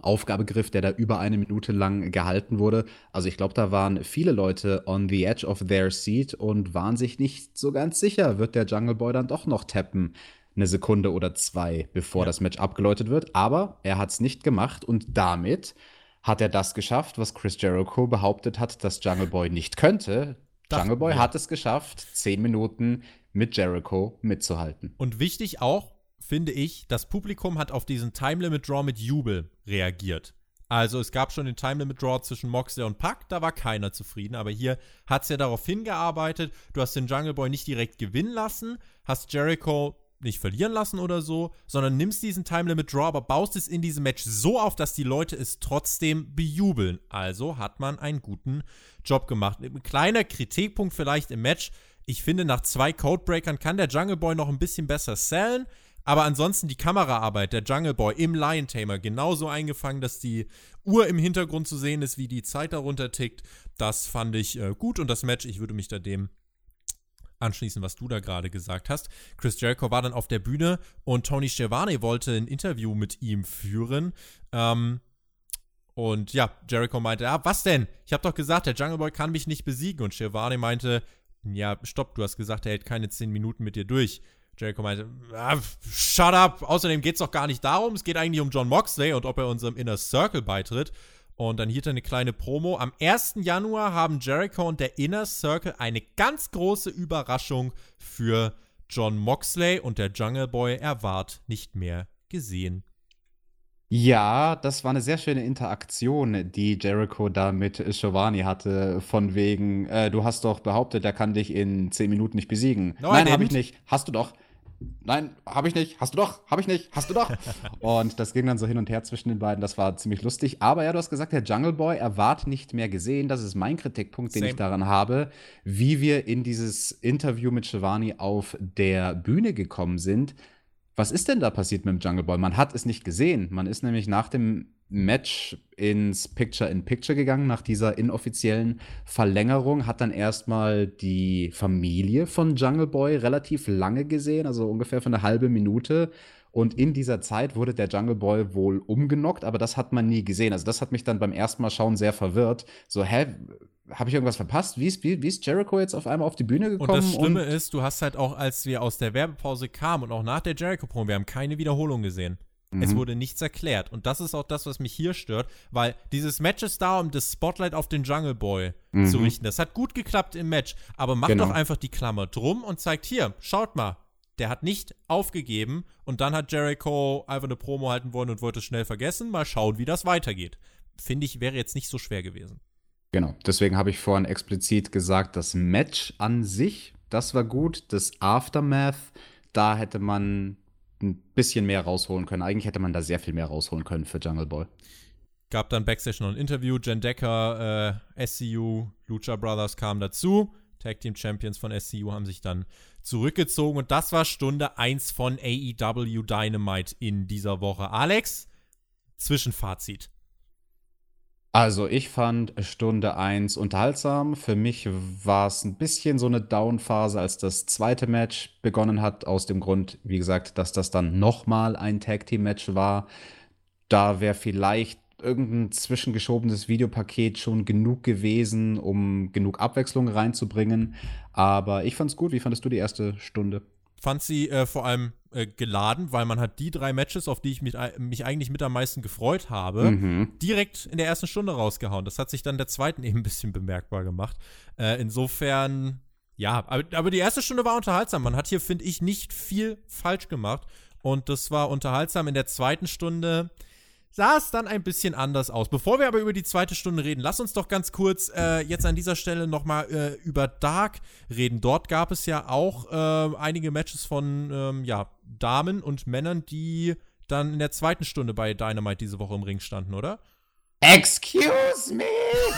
Aufgabegriff, der da über eine Minute lang gehalten wurde. Also ich glaube, da waren viele Leute on the edge of their seat und waren sich nicht so ganz sicher, wird der Jungle Boy dann doch noch tappen, eine Sekunde oder zwei, bevor ja. das Match abgeläutet wird. Aber er hat es nicht gemacht und damit hat er das geschafft, was Chris Jericho behauptet hat, dass Jungle Boy nicht könnte. Das, Jungle Boy ja. hat es geschafft, zehn Minuten mit Jericho mitzuhalten. Und wichtig auch, finde ich, das Publikum hat auf diesen Time Limit Draw mit Jubel reagiert. Also es gab schon den Time Limit Draw zwischen Moxley und Pack, da war keiner zufrieden, aber hier hat es ja darauf hingearbeitet, du hast den Jungle Boy nicht direkt gewinnen lassen, hast Jericho nicht verlieren lassen oder so, sondern nimmst diesen Time Limit Draw, aber baust es in diesem Match so auf, dass die Leute es trotzdem bejubeln. Also hat man einen guten Job gemacht. Ein kleiner Kritikpunkt vielleicht im Match, ich finde, nach zwei Codebreakern kann der Jungle Boy noch ein bisschen besser sellen. Aber ansonsten die Kameraarbeit, der Jungle Boy im Lion Tamer, genauso eingefangen, dass die Uhr im Hintergrund zu sehen ist, wie die Zeit darunter tickt. Das fand ich äh, gut und das Match, ich würde mich da dem anschließen, was du da gerade gesagt hast. Chris Jericho war dann auf der Bühne und Tony Schiavone wollte ein Interview mit ihm führen. Ähm, und ja, Jericho meinte, ja, was denn? Ich habe doch gesagt, der Jungle Boy kann mich nicht besiegen. Und Schiavone meinte, ja, stopp, du hast gesagt, er hält keine 10 Minuten mit dir durch. Jericho meinte, ah, shut up. Außerdem geht es doch gar nicht darum. Es geht eigentlich um John Moxley und ob er unserem Inner Circle beitritt. Und dann hielt er eine kleine Promo. Am 1. Januar haben Jericho und der Inner Circle eine ganz große Überraschung für John Moxley und der Jungle Boy erwart nicht mehr gesehen. Ja, das war eine sehr schöne Interaktion, die Jericho da mit Giovanni hatte, von wegen, äh, du hast doch behauptet, er kann dich in 10 Minuten nicht besiegen. No, Nein, habe ich nicht. Hast du doch. Nein, habe ich nicht. Hast du doch. Habe ich nicht. Hast du doch. und das ging dann so hin und her zwischen den beiden. Das war ziemlich lustig. Aber ja, du hast gesagt, der Jungle Boy, er ward nicht mehr gesehen. Das ist mein Kritikpunkt, den Same. ich daran habe, wie wir in dieses Interview mit Giovanni auf der Bühne gekommen sind. Was ist denn da passiert mit dem Jungle Boy? Man hat es nicht gesehen. Man ist nämlich nach dem Match ins Picture-in-Picture gegangen, nach dieser inoffiziellen Verlängerung, hat dann erstmal die Familie von Jungle Boy relativ lange gesehen, also ungefähr für eine halbe Minute. Und in dieser Zeit wurde der Jungle Boy wohl umgenockt, aber das hat man nie gesehen. Also das hat mich dann beim ersten Mal schauen sehr verwirrt. So, hä, habe ich irgendwas verpasst? Wie ist, wie, wie ist Jericho jetzt auf einmal auf die Bühne Und gekommen? das Schlimme ist, du hast halt auch, als wir aus der Werbepause kamen und auch nach der Jericho-Promo, wir haben keine Wiederholung gesehen. Es Mhm. wurde nichts erklärt. Und das ist auch das, was mich hier stört, weil dieses Match ist da, um das Spotlight auf den Jungle Boy zu Mhm. richten. Das hat gut geklappt im Match, aber macht Genau. doch einfach die Klammer drum und zeigt hier, schaut mal, der hat nicht aufgegeben und dann hat Jericho einfach eine Promo halten wollen und wollte es schnell vergessen. Mal schauen, wie das weitergeht. Finde ich, wäre jetzt nicht so schwer gewesen. Genau, deswegen habe ich vorhin explizit gesagt, das Match an sich, das war gut. Das Aftermath, da hätte man ein bisschen mehr rausholen können. Eigentlich hätte man da sehr viel mehr rausholen können für Jungle Boy. Gab dann Backstage noch ein Interview. Jen Decker, äh, SCU, Lucha Brothers kamen dazu. Tag Team Champions von SCU haben sich dann zurückgezogen. Und das war Stunde 1 von AEW Dynamite in dieser Woche. Alex, Zwischenfazit. Also, ich fand Stunde 1 unterhaltsam. Für mich war es ein bisschen so eine Down-Phase, als das zweite Match begonnen hat, aus dem Grund, wie gesagt, dass das dann nochmal ein Tag-Team-Match war. Da wäre vielleicht irgendein zwischengeschobenes Videopaket schon genug gewesen, um genug Abwechslung reinzubringen. Aber ich fand's gut. Wie fandest du die erste Stunde? Fand sie äh, vor allem äh, geladen, weil man hat die drei Matches, auf die ich mich, äh, mich eigentlich mit am meisten gefreut habe, Mhm. direkt in der ersten Stunde rausgehauen. Das hat sich dann der zweiten eben ein bisschen bemerkbar gemacht. Äh, insofern, ja, aber, aber die erste Stunde war unterhaltsam. Man hat hier, finde ich, nicht viel falsch gemacht. Und das war unterhaltsam. In der zweiten Stunde sah es dann ein bisschen anders aus. Bevor wir aber über die zweite Stunde reden, lass uns doch ganz kurz äh, jetzt an dieser Stelle nochmal äh, über Dark reden. Dort gab es ja auch äh, einige Matches von ähm, ja, Damen und Männern, die dann in der zweiten Stunde bei Dynamite diese Woche im Ring standen, oder? Excuse me!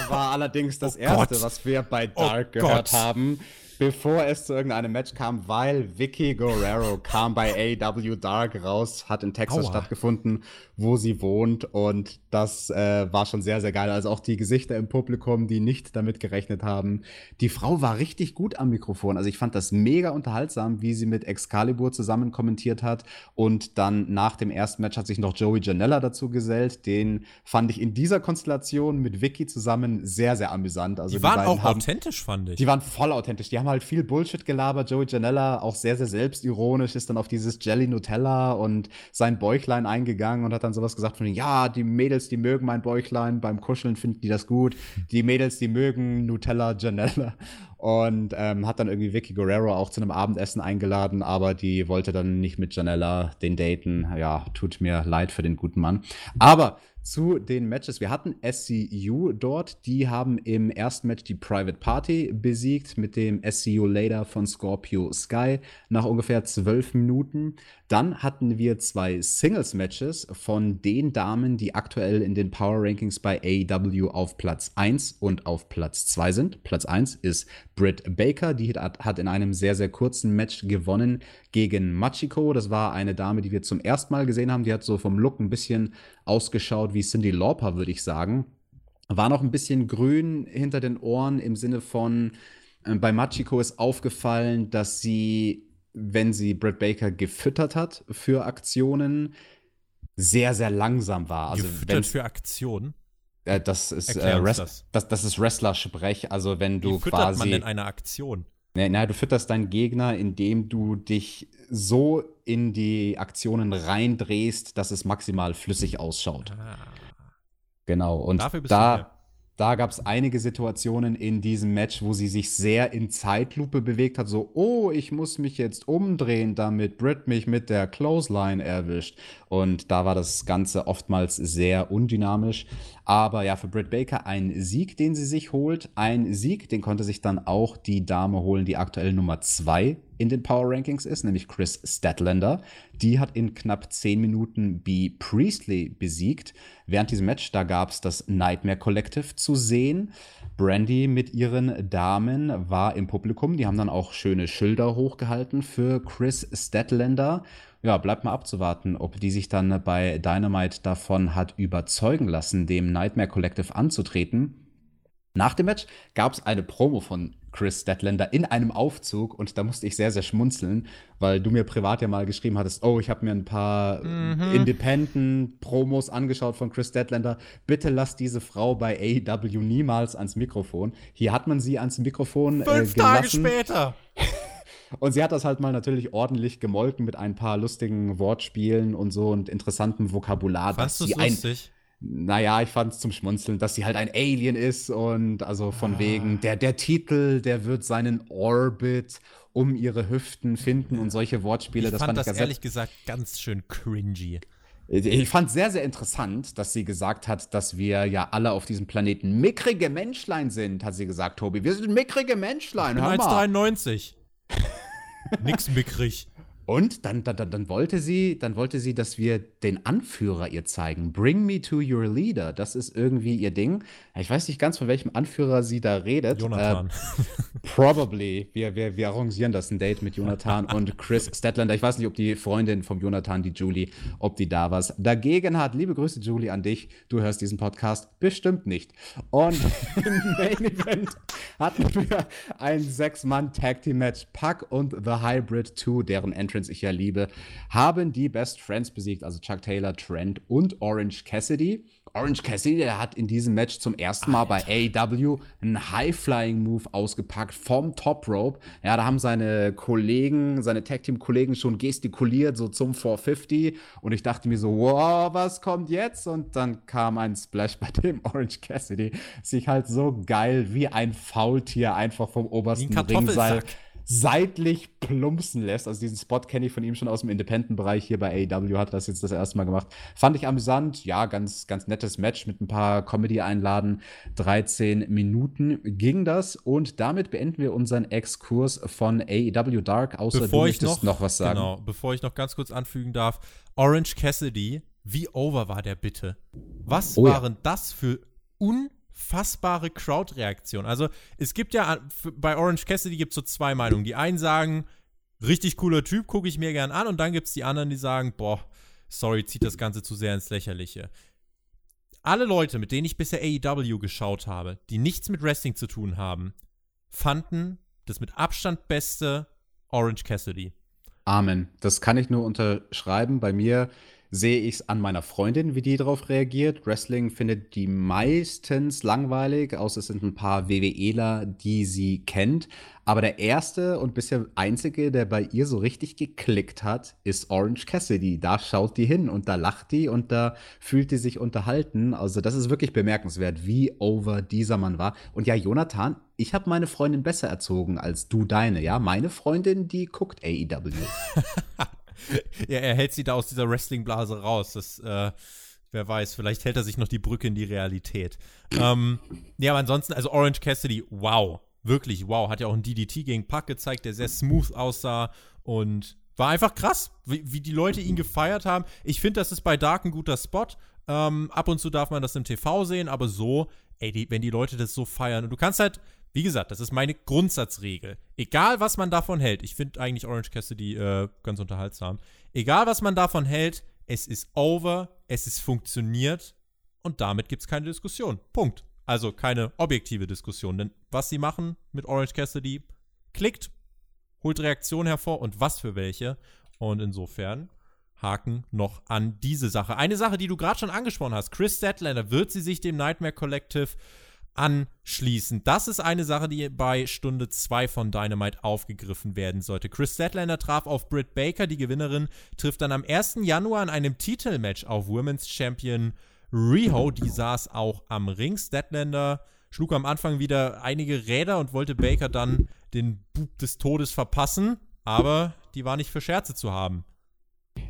War allerdings das Oh erste, Gott. was wir bei Oh Dark gehört Gott. haben, bevor es zu irgendeinem Match kam, weil Vicky Guerrero kam bei AEW Dark raus, hat in Texas Aua. stattgefunden, wo sie wohnt und das äh, war schon sehr, sehr geil. Also auch die Gesichter im Publikum, die nicht damit gerechnet haben. Die Frau war richtig gut am Mikrofon. Also ich fand das mega unterhaltsam, wie sie mit Excalibur zusammen kommentiert hat und dann nach dem ersten Match hat sich noch Joey Janella dazu gesellt. Den fand ich in dieser Konstellation mit Vicky zusammen sehr, sehr amüsant. Also Die waren beiden auch haben, authentisch, fand ich. die waren voll authentisch. Die haben halt viel Bullshit gelabert. Joey Janella auch sehr, sehr selbstironisch, ist dann auf dieses Jelly Nutella und sein Bäuchlein eingegangen und hat dann sowas gesagt von, ja, die Mädels, die mögen mein Bäuchlein, beim Kuscheln finden die das gut. Die Mädels, die mögen Nutella Janella. Und ähm, hat dann irgendwie Vicky Guerrero auch zu einem Abendessen eingeladen, aber die wollte dann nicht mit Janella den daten. Ja, tut mir leid für den guten Mann. Aber zu den Matches. Wir hatten SCU dort. Die haben im ersten Match die Private Party besiegt mit dem SCU Later von Scorpio Sky nach ungefähr zwölf Minuten. Dann hatten wir zwei Singles-Matches von den Damen, die aktuell in den Power Rankings bei AEW auf Platz 1 und auf Platz 2 sind. Platz 1 ist Britt Baker, die hat, in einem sehr, sehr kurzen Match gewonnen gegen Machiko. Das war eine Dame, die wir zum ersten Mal gesehen haben. Die hat so vom Look ein bisschen ausgeschaut wie Cindy Lauper, würde ich sagen. War noch ein bisschen grün hinter den Ohren im Sinne von, äh, bei Machiko ist aufgefallen, dass sie, wenn sie Britt Baker gefüttert hat für Aktionen, sehr, sehr langsam war. Also Gefüttert für Aktionen. äh, das ist äh, das. das. Das, ist Wrestler-Sprech. Also wenn du Wie füttert quasi man denn eine Aktion? Nee, nein, du fütterst deinen Gegner, indem du dich so in die Aktionen reindrehst, dass es maximal flüssig ausschaut. Ah. Genau, und da, da gab es einige Situationen in diesem Match, wo sie sich sehr in Zeitlupe bewegt hat. So, oh, ich muss mich jetzt umdrehen, damit Britt mich mit der Clothesline erwischt. Und da war das Ganze oftmals sehr undynamisch. Aber ja, für Britt Baker ein Sieg, den sie sich holt. Ein Sieg, den konnte sich dann auch die Dame holen, die aktuell Nummer zwei in den Power Rankings ist, nämlich Chris Statlander. Die hat in knapp 10 Minuten B. Priestley besiegt. Während diesem Match, da gab es das Nightmare Collective zu sehen. Brandy mit ihren Damen war im Publikum. Die haben dann auch schöne Schilder hochgehalten für Chris Statlander. Ja, bleibt mal abzuwarten, ob die sich dann bei Dynamite davon hat überzeugen lassen, dem Nightmare Collective anzutreten. Nach dem Match gab es eine Promo von Chris Statlander in einem Aufzug und da musste ich sehr, sehr schmunzeln, weil du mir privat ja mal geschrieben hattest, oh, ich habe mir ein paar mhm. Independent-Promos angeschaut von Chris Statlander. Bitte lass diese Frau bei AEW niemals ans Mikrofon. Hier hat man sie ans Mikrofon äh, Fünf Tage später. Und sie hat das halt mal natürlich ordentlich gemolken mit ein paar lustigen Wortspielen und so und interessantem Vokabular. Fandst du lustig? Naja, ich fand es zum Schmunzeln, dass sie halt ein Alien ist und also von ah. wegen, der, der Titel, der wird seinen Orbit um ihre Hüften finden und solche Wortspiele. Ich das fand, fand das ehrlich gesagt ganz schön cringy. Ich fand sehr, sehr interessant, dass sie gesagt hat, dass wir ja alle auf diesem Planeten mickrige Menschlein sind, hat sie gesagt, Tobi. Wir sind mickrige Menschlein. 1,93. Nix mickrig. Und dann, dann, dann, wollte sie, dann wollte sie, dass wir den Anführer ihr zeigen. Bring me to your leader. Das ist irgendwie ihr Ding. Ich weiß nicht ganz, von welchem Anführer sie da redet. Jonathan. Äh, probably. Wir, wir, wir arrangieren das, ein Date mit Jonathan und Chris Statlander. Ich weiß nicht, ob die Freundin vom Jonathan, die Julie, ob die da was dagegen hat. Liebe Grüße, Julie, an dich. Du hörst diesen Podcast bestimmt nicht. Und im Main Event hatten wir ein Sechs-Mann-Tag-Team-Match. Puck und The Hybrid 2, deren Entrance Entrance ich ja liebe, haben die Best Friends besiegt, also Chuck Taylor, Trent und Orange Cassidy. Orange Cassidy, der hat in diesem Match zum ersten Mal Alter. bei AEW einen High-Flying-Move ausgepackt vom Top Rope. Ja, da haben seine Kollegen, seine Tag-Team-Kollegen schon gestikuliert, so zum 450. Und ich dachte mir so, wow, was kommt jetzt? Und dann kam ein Splash, bei dem Orange Cassidy sich halt so geil wie ein Faultier einfach vom obersten Ringseil seitlich plumpsen lässt. Also diesen Spot kenne ich von ihm schon aus dem Independent-Bereich. Hier bei AEW hat er das jetzt das erste Mal gemacht. Fand ich amüsant. Ja, ganz, ganz nettes Match mit ein paar Comedy-Einladen. 13 Minuten ging das. Und damit beenden wir unseren Exkurs von AEW Dark. Außer bevor du möchtest noch, noch was sagen. Genau, bevor ich noch ganz kurz anfügen darf. Orange Cassidy, wie over war der bitte? Was oh, waren ja. das für un unfassbare Crowd-Reaktion. Also es gibt ja, bei Orange Cassidy gibt es so zwei Meinungen. Die einen sagen, richtig cooler Typ, gucke ich mir gern an. Und dann gibt es die anderen, die sagen, boah, sorry, zieht das Ganze zu sehr ins Lächerliche. Alle Leute, mit denen ich bisher AEW geschaut habe, die nichts mit Wrestling zu tun haben, fanden das mit Abstand beste Orange Cassidy. Amen. Das kann ich nur unterschreiben. Bei mir sehe ich es an meiner Freundin, wie die darauf reagiert. Wrestling findet die meistens langweilig, außer es sind ein paar WWEler, die sie kennt. Aber der erste und bisher einzige, der bei ihr so richtig geklickt hat, ist Orange Cassidy. Da schaut die hin und da lacht die und da fühlt die sich unterhalten. Also das ist wirklich bemerkenswert, wie over dieser Mann war. Und ja, Jonathan, ich habe meine Freundin besser erzogen als du deine. Ja, meine Freundin, die guckt AEW. ja, er hält sie da aus dieser Wrestling-Blase raus. Das, äh, wer weiß, vielleicht hält er sich noch die Brücke in die Realität. ähm, ja, aber ansonsten, also Orange Cassidy, wow. Wirklich, wow. Hat ja auch ein DDT gegen Puck gezeigt, der sehr smooth aussah und war einfach krass, wie, wie die Leute ihn gefeiert haben. Ich finde, das ist bei Dark ein guter Spot. Ähm, ab und zu darf man das im TV sehen, aber so, ey, die, wenn die Leute das so feiern und du kannst halt, wie gesagt, das ist meine Grundsatzregel. Egal, was man davon hält, ich finde eigentlich Orange Cassidy äh, ganz unterhaltsam. Egal, was man davon hält, es ist over, es ist funktioniert und damit gibt es keine Diskussion. Punkt. Also keine objektive Diskussion. Denn was sie machen mit Orange Cassidy, klickt, holt Reaktionen hervor und was für welche. Und insofern Haken noch an diese Sache. Eine Sache, die du gerade schon angesprochen hast. Chris Statlander, wird sie sich dem Nightmare Collective anschließen. Das ist eine Sache, die bei Stunde 2 von Dynamite aufgegriffen werden sollte. Chris Statlander traf auf Britt Baker, die Gewinnerin trifft dann am 1. Januar in einem Titelmatch auf Women's Champion Riho, die saß auch am Ring. Statlander schlug am Anfang wieder einige Räder und wollte Baker dann den Bub des Todes verpassen, aber die war nicht für Scherze zu haben.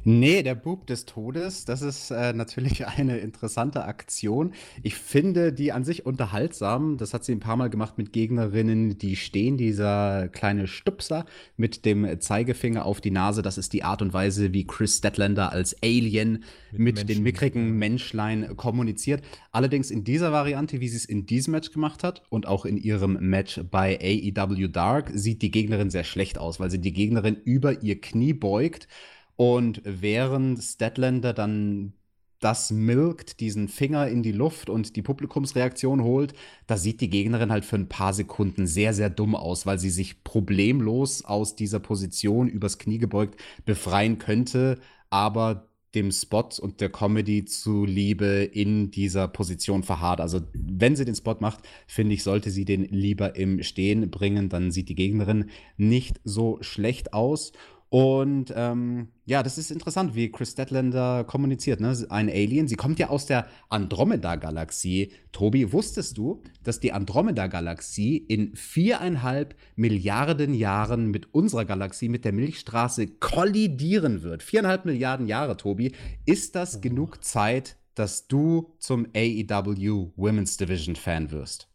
Nee, der Bub des Todes, das ist äh, natürlich eine interessante Aktion. Ich finde die an sich unterhaltsam. Das hat sie ein paar Mal gemacht mit Gegnerinnen, die stehen. Dieser kleine Stupser mit dem Zeigefinger auf die Nase. Das ist die Art und Weise, wie Chris Statlander als Alien mit, mit den mickrigen Menschlein kommuniziert. Allerdings in dieser Variante, wie sie es in diesem Match gemacht hat und auch in ihrem Match bei AEW Dark, sieht die Gegnerin sehr schlecht aus, weil sie die Gegnerin über ihr Knie beugt und während Statlander dann das milkt, diesen Finger in die Luft und die Publikumsreaktion holt, da sieht die Gegnerin halt für ein paar Sekunden sehr, sehr dumm aus, weil sie sich problemlos aus dieser Position übers Knie gebeugt befreien könnte, aber dem Spot und der Comedy zuliebe in dieser Position verharrt. Also, wenn sie den Spot macht, finde ich, sollte sie den lieber im Stehen bringen, dann sieht die Gegnerin nicht so schlecht aus. Und ähm, ja, das ist interessant, wie Chris Statlander kommuniziert. Ne? Ein Alien, sie kommt ja aus der Andromeda-Galaxie. Tobi, wusstest du, dass die Andromeda-Galaxie in viereinhalb Milliarden Jahren mit unserer Galaxie, mit der Milchstraße, kollidieren wird? Viereinhalb Milliarden Jahre, Tobi. Ist das oh. genug Zeit, dass du zum AEW Women's Division Fan wirst?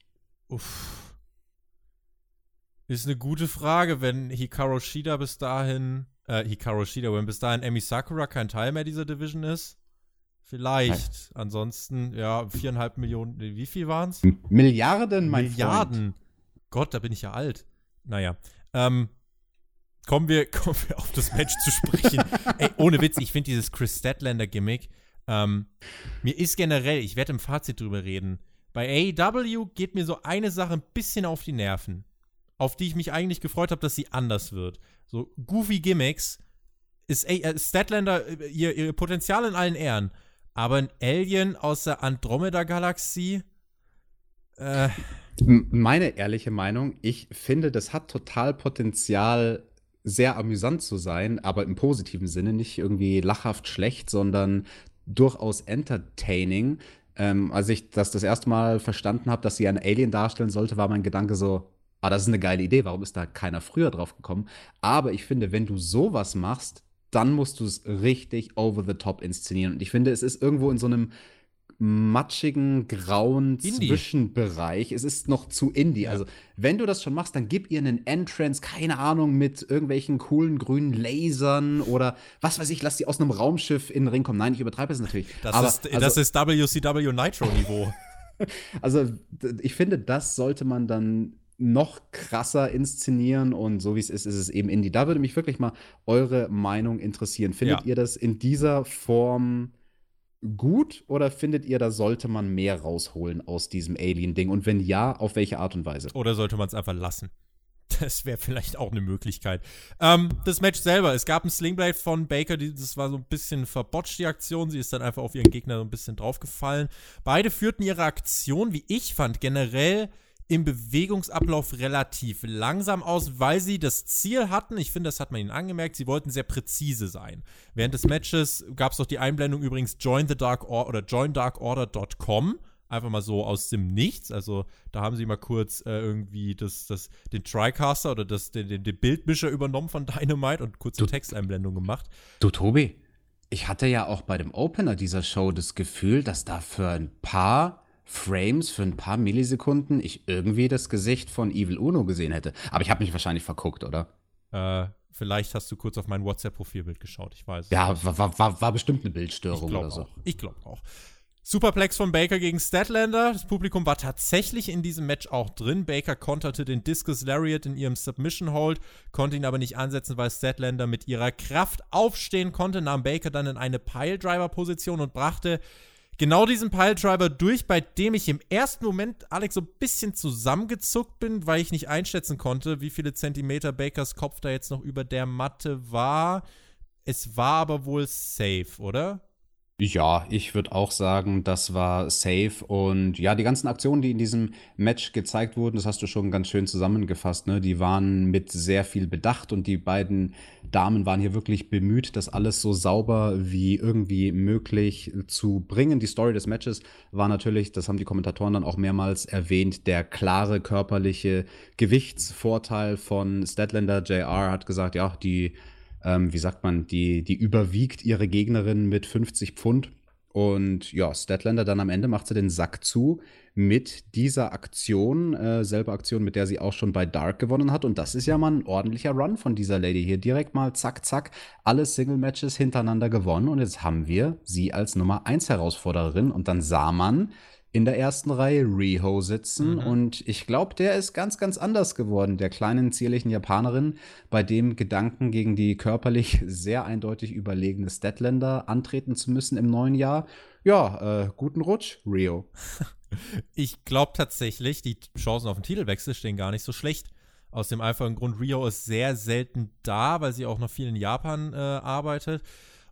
Uff. Ist eine gute Frage, wenn Hikaru Shida bis dahin, äh, Hikaru Shida, wenn bis dahin Emi Sakura kein Teil mehr dieser Division ist. Vielleicht. Nein. Ansonsten, ja, viereinhalb Millionen, wie viel waren es? Milliarden, mein Milliarden. Freund. Gott, da bin ich ja alt. Naja. Ähm, kommen wir, kommen wir auf das Match zu sprechen. Ey, ohne Witz, ich finde dieses Chris Statlander-Gimmick, ähm, mir ist generell, ich werde im Fazit drüber reden, bei AEW geht mir so eine Sache ein bisschen auf die Nerven auf die ich mich eigentlich gefreut habe, dass sie anders wird. So goofy Gimmicks ist äh, Statlander äh, ihr, ihr Potenzial in allen Ehren, aber ein Alien aus der Andromeda-Galaxie. Äh. Meine ehrliche Meinung, ich finde, das hat total Potenzial, sehr amüsant zu sein, aber im positiven Sinne, nicht irgendwie lachhaft schlecht, sondern durchaus entertaining. Ähm, als ich das das erste Mal verstanden habe, dass sie ein Alien darstellen sollte, war mein Gedanke so, ah, das ist eine geile Idee, warum ist da keiner früher drauf gekommen? Aber ich finde, wenn du sowas machst, dann musst du es richtig over the top inszenieren. Und ich finde, es ist irgendwo in so einem matschigen, grauen Indie. Zwischenbereich. Es ist noch zu Indie. Ja. Also, wenn du das schon machst, dann gib ihr einen Entrance, keine Ahnung, mit irgendwelchen coolen grünen Lasern oder was weiß ich, lass sie aus einem Raumschiff in den Ring kommen. Nein, ich übertreibe es natürlich. Das, Aber, ist, also, das ist WCW Nitro-Niveau. also, ich finde, das sollte man dann noch krasser inszenieren und so wie es ist, ist es eben Indie. Da würde mich wirklich mal eure Meinung interessieren. Findet ja. ihr das in dieser Form gut oder findet ihr, da sollte man mehr rausholen aus diesem Alien-Ding? Und wenn ja, auf welche Art und Weise? Oder sollte man es einfach lassen? Das wäre vielleicht auch eine Möglichkeit. Ähm, das Match selber, es gab ein Slingblade von Baker, die, das war so ein bisschen verbotscht, die Aktion. Sie ist dann einfach auf ihren Gegner so ein bisschen draufgefallen. Beide führten ihre Aktion, wie ich fand, generell im Bewegungsablauf relativ langsam aus, weil sie das Ziel hatten, ich finde, das hat man ihnen angemerkt, sie wollten sehr präzise sein. Während des Matches gab es doch die Einblendung übrigens join the dark or oder joindarkorder.com. Einfach mal so aus dem Nichts. Also da haben sie mal kurz äh, irgendwie das, das, den Tricaster oder das, den, den, den Bildmischer übernommen von Dynamite und kurze Texteinblendung gemacht. Du, Tobi, ich hatte ja auch bei dem Opener dieser Show das Gefühl, dass da für ein paar Frames für ein paar Millisekunden ich irgendwie das Gesicht von Evil Uno gesehen hätte. Aber ich habe mich wahrscheinlich verguckt, oder? Äh, vielleicht hast du kurz auf mein WhatsApp-Profilbild geschaut, ich weiß. Ja, war, war, war bestimmt eine Bildstörung oder so. Auch. Ich glaube auch. Superplex von Baker gegen Statlander. Das Publikum war tatsächlich in diesem Match auch drin. Baker konterte den Discus Lariat in ihrem Submission Hold, konnte ihn aber nicht ansetzen, weil Statlander mit ihrer Kraft aufstehen konnte, nahm Baker dann in eine Piledriver-Position und brachte genau diesen Piledriver durch, bei dem ich im ersten Moment, Alex, so ein bisschen zusammengezuckt bin, weil ich nicht einschätzen konnte, wie viele Zentimeter Bakers Kopf da jetzt noch über der Matte war. Es war aber wohl safe, oder? Ja, ich würde auch sagen, das war safe. Und ja, die ganzen Aktionen, die in diesem Match gezeigt wurden, das hast du schon ganz schön zusammengefasst, ne? Die waren mit sehr viel Bedacht und die beiden Damen waren hier wirklich bemüht, das alles so sauber wie irgendwie möglich zu bringen. Die Story des Matches war natürlich, das haben die Kommentatoren dann auch mehrmals erwähnt, der klare körperliche Gewichtsvorteil von Statlander. JR hat gesagt, ja, die ähm, wie sagt man, die, die überwiegt ihre Gegnerin mit 50 Pfund. Und ja, Statlander dann am Ende macht sie den Sack zu mit dieser Aktion, äh, selbe Aktion, mit der sie auch schon bei Dark gewonnen hat. Und das ist ja mal ein ordentlicher Run von dieser Lady hier. Direkt mal zack, zack, alle Single-Matches hintereinander gewonnen. Und jetzt haben wir sie als Nummer 1 Herausforderin. Und dann sah man, in der ersten Reihe Riho sitzen. Mhm. Und ich glaube, der ist ganz, ganz anders geworden, der kleinen, zierlichen Japanerin, bei dem Gedanken gegen die körperlich sehr eindeutig überlegene Statlander antreten zu müssen im neuen Jahr. Ja, äh, guten Rutsch, Rio. Ich glaube tatsächlich, die Chancen auf den Titelwechsel stehen gar nicht so schlecht. Aus dem einfachen Grund, Rio ist sehr selten da, weil sie auch noch viel in Japan äh, arbeitet.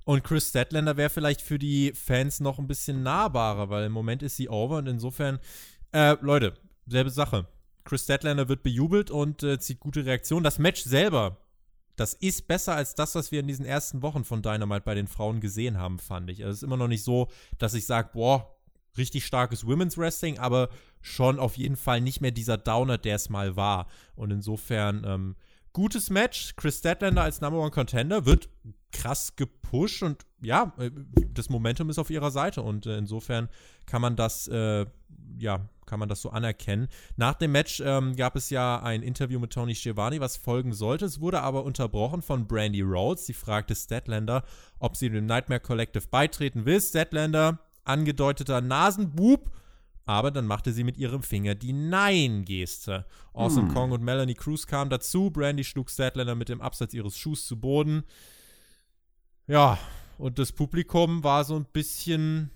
Und Chris Statlander wäre vielleicht für die Fans noch ein bisschen nahbarer, weil im Moment ist sie over und insofern, äh, Leute, selbe Sache. Chris Statlander wird bejubelt und äh, zieht gute Reaktionen. Das Match selber, das ist besser als das, was wir in diesen ersten Wochen von Dynamite bei den Frauen gesehen haben, fand ich. Also es ist immer noch nicht so, dass ich sage, boah, richtig starkes Women's Wrestling, aber schon auf jeden Fall nicht mehr dieser Downer, der es mal war. Und insofern, ähm, gutes Match. Chris Statlander als Number One Contender wird krass gepusht und ja, äh, das Momentum ist auf ihrer Seite und äh, insofern kann man das, äh, ja, kann man das so anerkennen. Nach dem Match ähm, gab es ja ein Interview mit Tony Schiavone, was folgen sollte. Es wurde aber unterbrochen von Brandy Rhodes. Sie fragte Statlander, ob sie dem Nightmare Collective beitreten will. Statlander, angedeuteter Nasenbub, aber dann machte sie mit ihrem Finger die Nein-Geste. Awesome hm. Kong und Melanie Cruz kamen dazu. Brandy schlug Statlander mit dem Absatz ihres Schuhs zu Boden. Ja, und das Publikum war so ein bisschen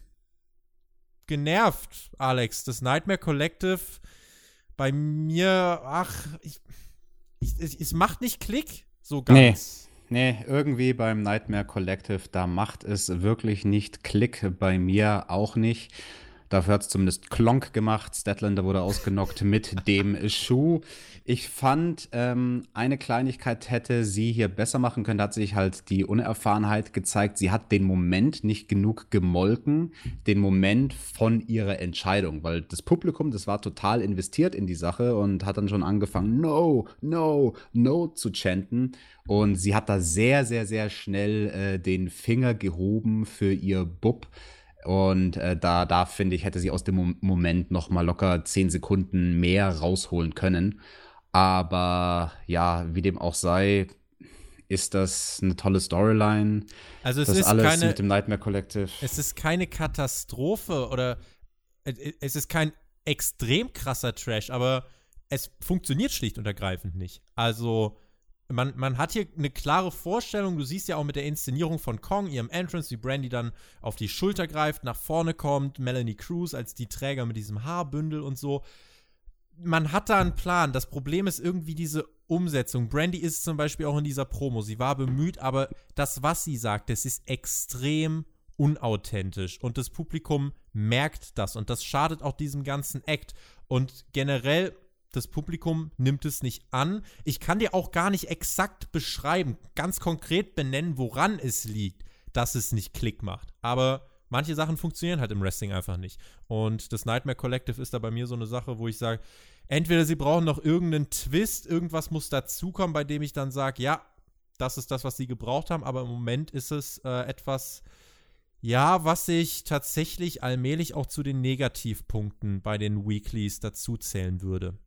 genervt, Alex. Das Nightmare Collective bei mir, ach, ich, ich, es macht nicht Klick so ganz. Nee, nee, irgendwie beim Nightmare Collective, da macht es wirklich nicht Klick. Bei mir auch nicht. Dafür hat es zumindest Klonk gemacht. Statlander wurde ausgenockt mit dem Schuh. Ich fand, ähm, eine Kleinigkeit hätte sie hier besser machen können. Da hat sich halt die Unerfahrenheit gezeigt. Sie hat den Moment nicht genug gemolken, den Moment von ihrer Entscheidung, weil das Publikum, das war total investiert in die Sache und hat dann schon angefangen, no, no, no zu chanten. Und sie hat da sehr, sehr, sehr schnell äh, den Finger gehoben für ihr Bub. Und äh, da, da finde ich, hätte sie aus dem Moment noch mal locker zehn Sekunden mehr rausholen können. Aber ja, wie dem auch sei, ist das eine tolle Storyline. Also es das ist alles keine, mit dem Nightmare Collective. Es ist keine Katastrophe oder es ist kein extrem krasser Trash, aber es funktioniert schlicht und ergreifend nicht. Also man, man hat hier eine klare Vorstellung. Du siehst ja auch mit der Inszenierung von Kong, ihrem Entrance, wie Brandy dann auf die Schulter greift, nach vorne kommt, Melanie Cruz als die Träger mit diesem Haarbündel und so. Man hat da einen Plan. Das Problem ist irgendwie diese Umsetzung. Brandy ist zum Beispiel auch in dieser Promo. Sie war bemüht, aber das, was sie sagt, das ist extrem unauthentisch. Und das Publikum merkt das. Und das schadet auch diesem ganzen Act. Und generell das Publikum nimmt es nicht an. Ich kann dir auch gar nicht exakt beschreiben, ganz konkret benennen, woran es liegt, dass es nicht Klick macht. Aber manche Sachen funktionieren halt im Wrestling einfach nicht. Und das Nightmare Collective ist da bei mir so eine Sache, wo ich sage, entweder sie brauchen noch irgendeinen Twist, irgendwas muss dazukommen, bei dem ich dann sage, ja, das ist das, was sie gebraucht haben, aber im Moment ist es äh, etwas, ja, was ich tatsächlich allmählich auch zu den Negativpunkten bei den Weeklies dazuzählen würde.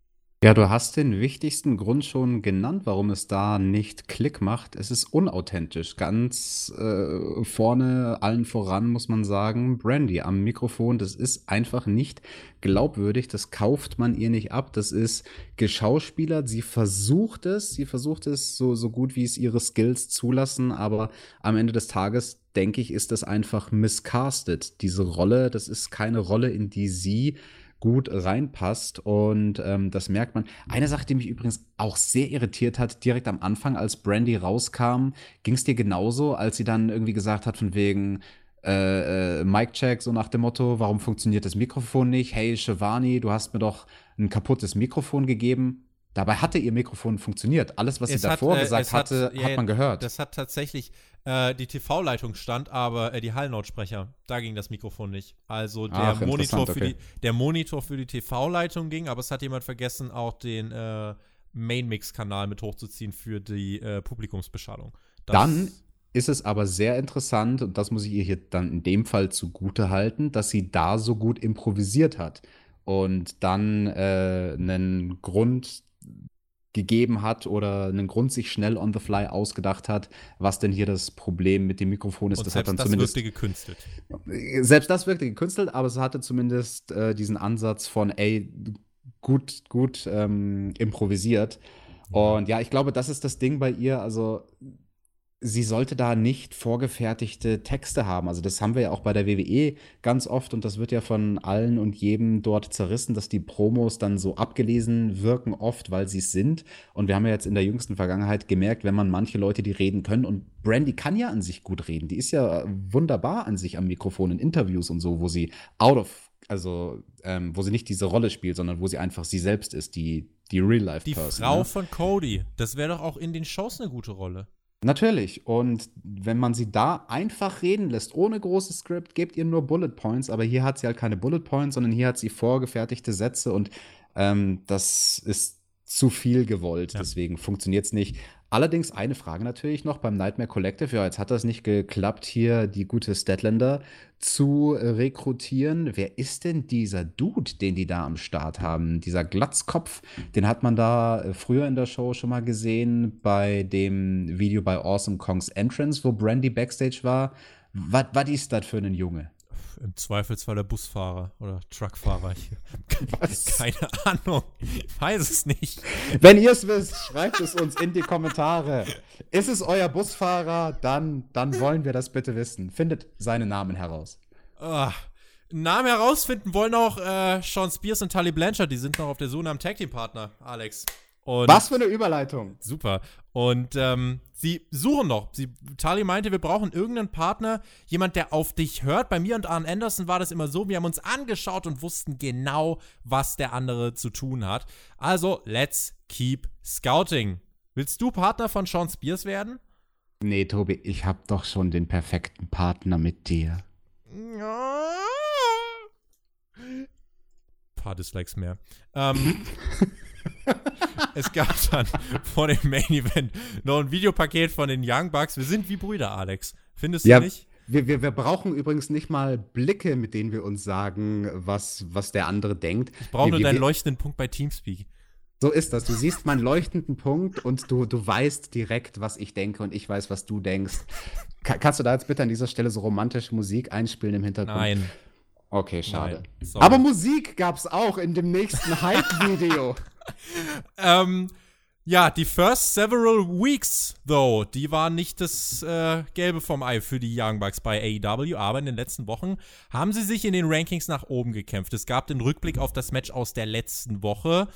Ja, du hast den wichtigsten Grund schon genannt, warum es da nicht Klick macht. Es ist unauthentisch. Ganz äh, vorne, allen voran muss man sagen, Brandy am Mikrofon, das ist einfach nicht glaubwürdig. Das kauft man ihr nicht ab. Das ist geschauspielert. Sie versucht es, sie versucht es so, so gut, wie es ihre Skills zulassen, aber am Ende des Tages denke ich, ist das einfach miscastet. Diese Rolle, das ist keine Rolle, in die sie gut reinpasst. Und ähm, das merkt man. Eine Sache, die mich übrigens auch sehr irritiert hat, direkt am Anfang, als Brandy rauskam, ging es dir genauso, als sie dann irgendwie gesagt hat, von wegen, äh, äh, Mic-Check, so nach dem Motto, warum funktioniert das Mikrofon nicht? Hey, Shivani, du hast mir doch ein kaputtes Mikrofon gegeben. Dabei hatte ihr Mikrofon funktioniert. Alles, was Es sie hat, davor äh, gesagt es hat- hatte, ja, hat man gehört. Das hat tatsächlich äh, die TV-Leitung stand, aber äh, die Hallenlautsprecher, da ging das Mikrofon nicht. Also der Ach, Monitor für okay. die der Monitor für die TV-Leitung ging, aber es hat jemand vergessen, auch den äh, Main-Mix-Kanal mit hochzuziehen für die äh, Publikumsbeschallung. Das- Dann ist es aber sehr interessant, und das muss ich ihr hier dann in dem Fall zugute halten, dass sie da so gut improvisiert hat und dann äh, einen Grund gegeben hat oder einen Grund sich schnell on the fly ausgedacht hat, was denn hier das Problem mit dem Mikrofon ist. und das selbst hat dann das zumindest wirkte gekünstelt. selbst das wirkte gekünstelt, aber es hatte zumindest äh, diesen Ansatz von, ey, gut, gut ähm, improvisiert. Und ja, ich glaube, das ist das Ding bei ihr. Also, sie sollte da nicht vorgefertigte Texte haben. Also, das haben wir ja auch bei der WWE ganz oft und das wird ja von allen und jedem dort zerrissen, dass die Promos dann so abgelesen wirken, oft, weil sie es sind. Und wir haben ja jetzt in der jüngsten Vergangenheit gemerkt, wenn man manche Leute, die reden können, und Brandy kann ja an sich gut reden, die ist ja wunderbar an sich am Mikrofon in Interviews und so, wo sie out of, also ähm, wo sie nicht diese Rolle spielt, sondern wo sie einfach sie selbst ist, die, die Die Real-Life-Person. Frau ne? von Cody, das wäre doch auch in den Shows eine gute Rolle. Natürlich. Und wenn man sie da einfach reden lässt, ohne großes Skript, gebt ihr nur Bullet Points. Aber hier hat sie halt keine Bullet Points, sondern hier hat sie vorgefertigte Sätze und ähm, das ist zu viel gewollt. Ja. Deswegen funktioniert es nicht. Allerdings eine Frage natürlich noch beim Nightmare Collective. Ja, jetzt hat das nicht geklappt, hier die gute Statlander zu rekrutieren. Wer ist denn dieser Dude, den die da am Start haben? Dieser Glatzkopf, den hat man da äh, früher in der Show schon mal gesehen bei dem Video bei Awesome Kongs Entrance, wo Brandy backstage war. Was ist das für ein Junge? Im Zweifelsfall der Busfahrer oder Truckfahrer. Ich, keine Ahnung. Ich weiß es nicht. Wenn ihr es wisst, schreibt es uns in die Kommentare. Ist es euer Busfahrer? Dann, dann wollen wir das bitte wissen. Findet seinen Namen heraus. Ah, Namen herausfinden wollen auch äh, Sean Spears und Tully Blanchard. Die sind noch auf der Suche nach einem Tag Team Partner, Alex. Und Was für eine Überleitung. Super. Und ähm, sie suchen noch. Sie, Tali meinte, wir brauchen irgendeinen Partner, jemand, der auf dich hört. Bei mir und Arn Anderson war das immer so, wir haben uns angeschaut und wussten genau, was der andere zu tun hat. Also, let's keep scouting. Willst du Partner von Sean Spears werden? Nee, Tobi, ich hab doch schon den perfekten Partner mit dir. Paar Dislikes mehr. Ähm, es gab dann vor dem Main Event noch ein Videopaket von den Young Bucks. Wir sind wie Brüder, Alex. Findest du Ja, nicht? wir, wir, wir brauchen übrigens nicht mal Blicke, mit denen wir uns sagen, was, was der andere denkt. Ich brauche nur wir- deinen leuchtenden Punkt bei Teamspeak. So ist das. Du siehst meinen leuchtenden Punkt und du, du weißt direkt, was ich denke und ich weiß, was du denkst. Ka kannst du da jetzt bitte an dieser Stelle so romantische Musik einspielen im Hintergrund? Nein. Okay, schade. Nein. Aber Musik gab's auch in dem nächsten Hype-Video. Ähm, ja, die first several weeks, though, die waren nicht das äh, Gelbe vom Ei für die Young Bucks bei AEW, aber in den letzten Wochen haben sie sich in den Rankings nach oben gekämpft. Es gab den Rückblick auf das Match aus der letzten Woche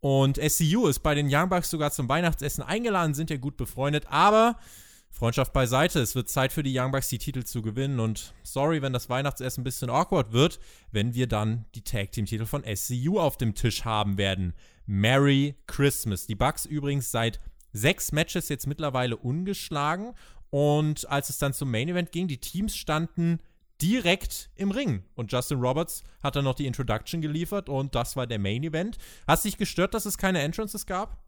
und SCU ist bei den Young Bucks sogar zum Weihnachtsessen eingeladen, sind ja gut befreundet, aber Freundschaft beiseite, es wird Zeit für die Young Bucks, die Titel zu gewinnen und sorry, wenn das Weihnachtsessen ein bisschen awkward wird, wenn wir dann die Tag Team Titel von SCU auf dem Tisch haben werden. Merry Christmas. Die Bucks übrigens seit sechs Matches jetzt mittlerweile ungeschlagen und als es dann zum Main Event ging, die Teams standen direkt im Ring und Justin Roberts hat dann noch die Introduction geliefert und das war der Main Event. Hast dich gestört, dass es keine Entrances gab?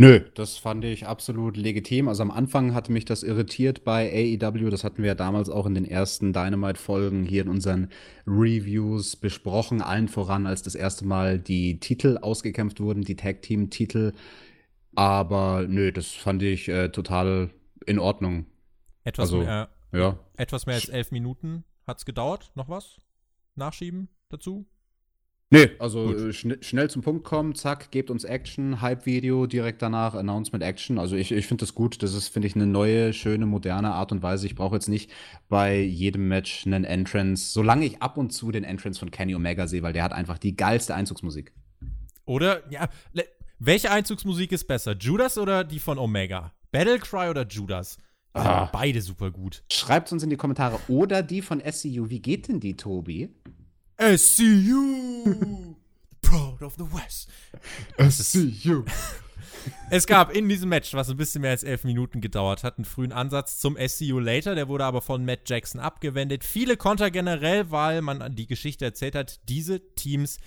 Nö, das fand ich absolut legitim. Also am Anfang hatte mich das irritiert bei AEW. Das hatten wir ja damals auch in den ersten Dynamite-Folgen hier in unseren Reviews besprochen. Allen voran, als das erste Mal die Titel ausgekämpft wurden, die Tag-Team-Titel. Aber nö, das fand ich äh, total in Ordnung. Etwas, Also, mehr, Ja. etwas mehr als elf Minuten hat es gedauert. Noch was? Nachschieben dazu? Nee, also äh, schn schnell zum Punkt kommen, zack, gebt uns Action, Hype-Video, direkt danach Announcement Action. Also ich, ich finde das gut. Das ist, finde ich, eine neue, schöne, moderne Art und Weise. Ich brauche jetzt nicht bei jedem Match einen Entrance, solange ich ab und zu den Entrance von Kenny Omega sehe, weil der hat einfach die geilste Einzugsmusik. Oder, ja, welche Einzugsmusik ist besser? Judas oder die von Omega? Battle Cry oder Judas? Ah. Beide super gut. Schreibt uns in die Kommentare. Oder die von SCU. Wie geht denn die, Tobi? SCU! Proud of the West. SCU. Es gab in diesem Match, was ein bisschen mehr als elf Minuten gedauert hat, einen frühen Ansatz zum SCU Later. Der wurde aber von Matt Jackson abgewendet. Viele Konter generell, weil man die Geschichte erzählt hat, diese Teams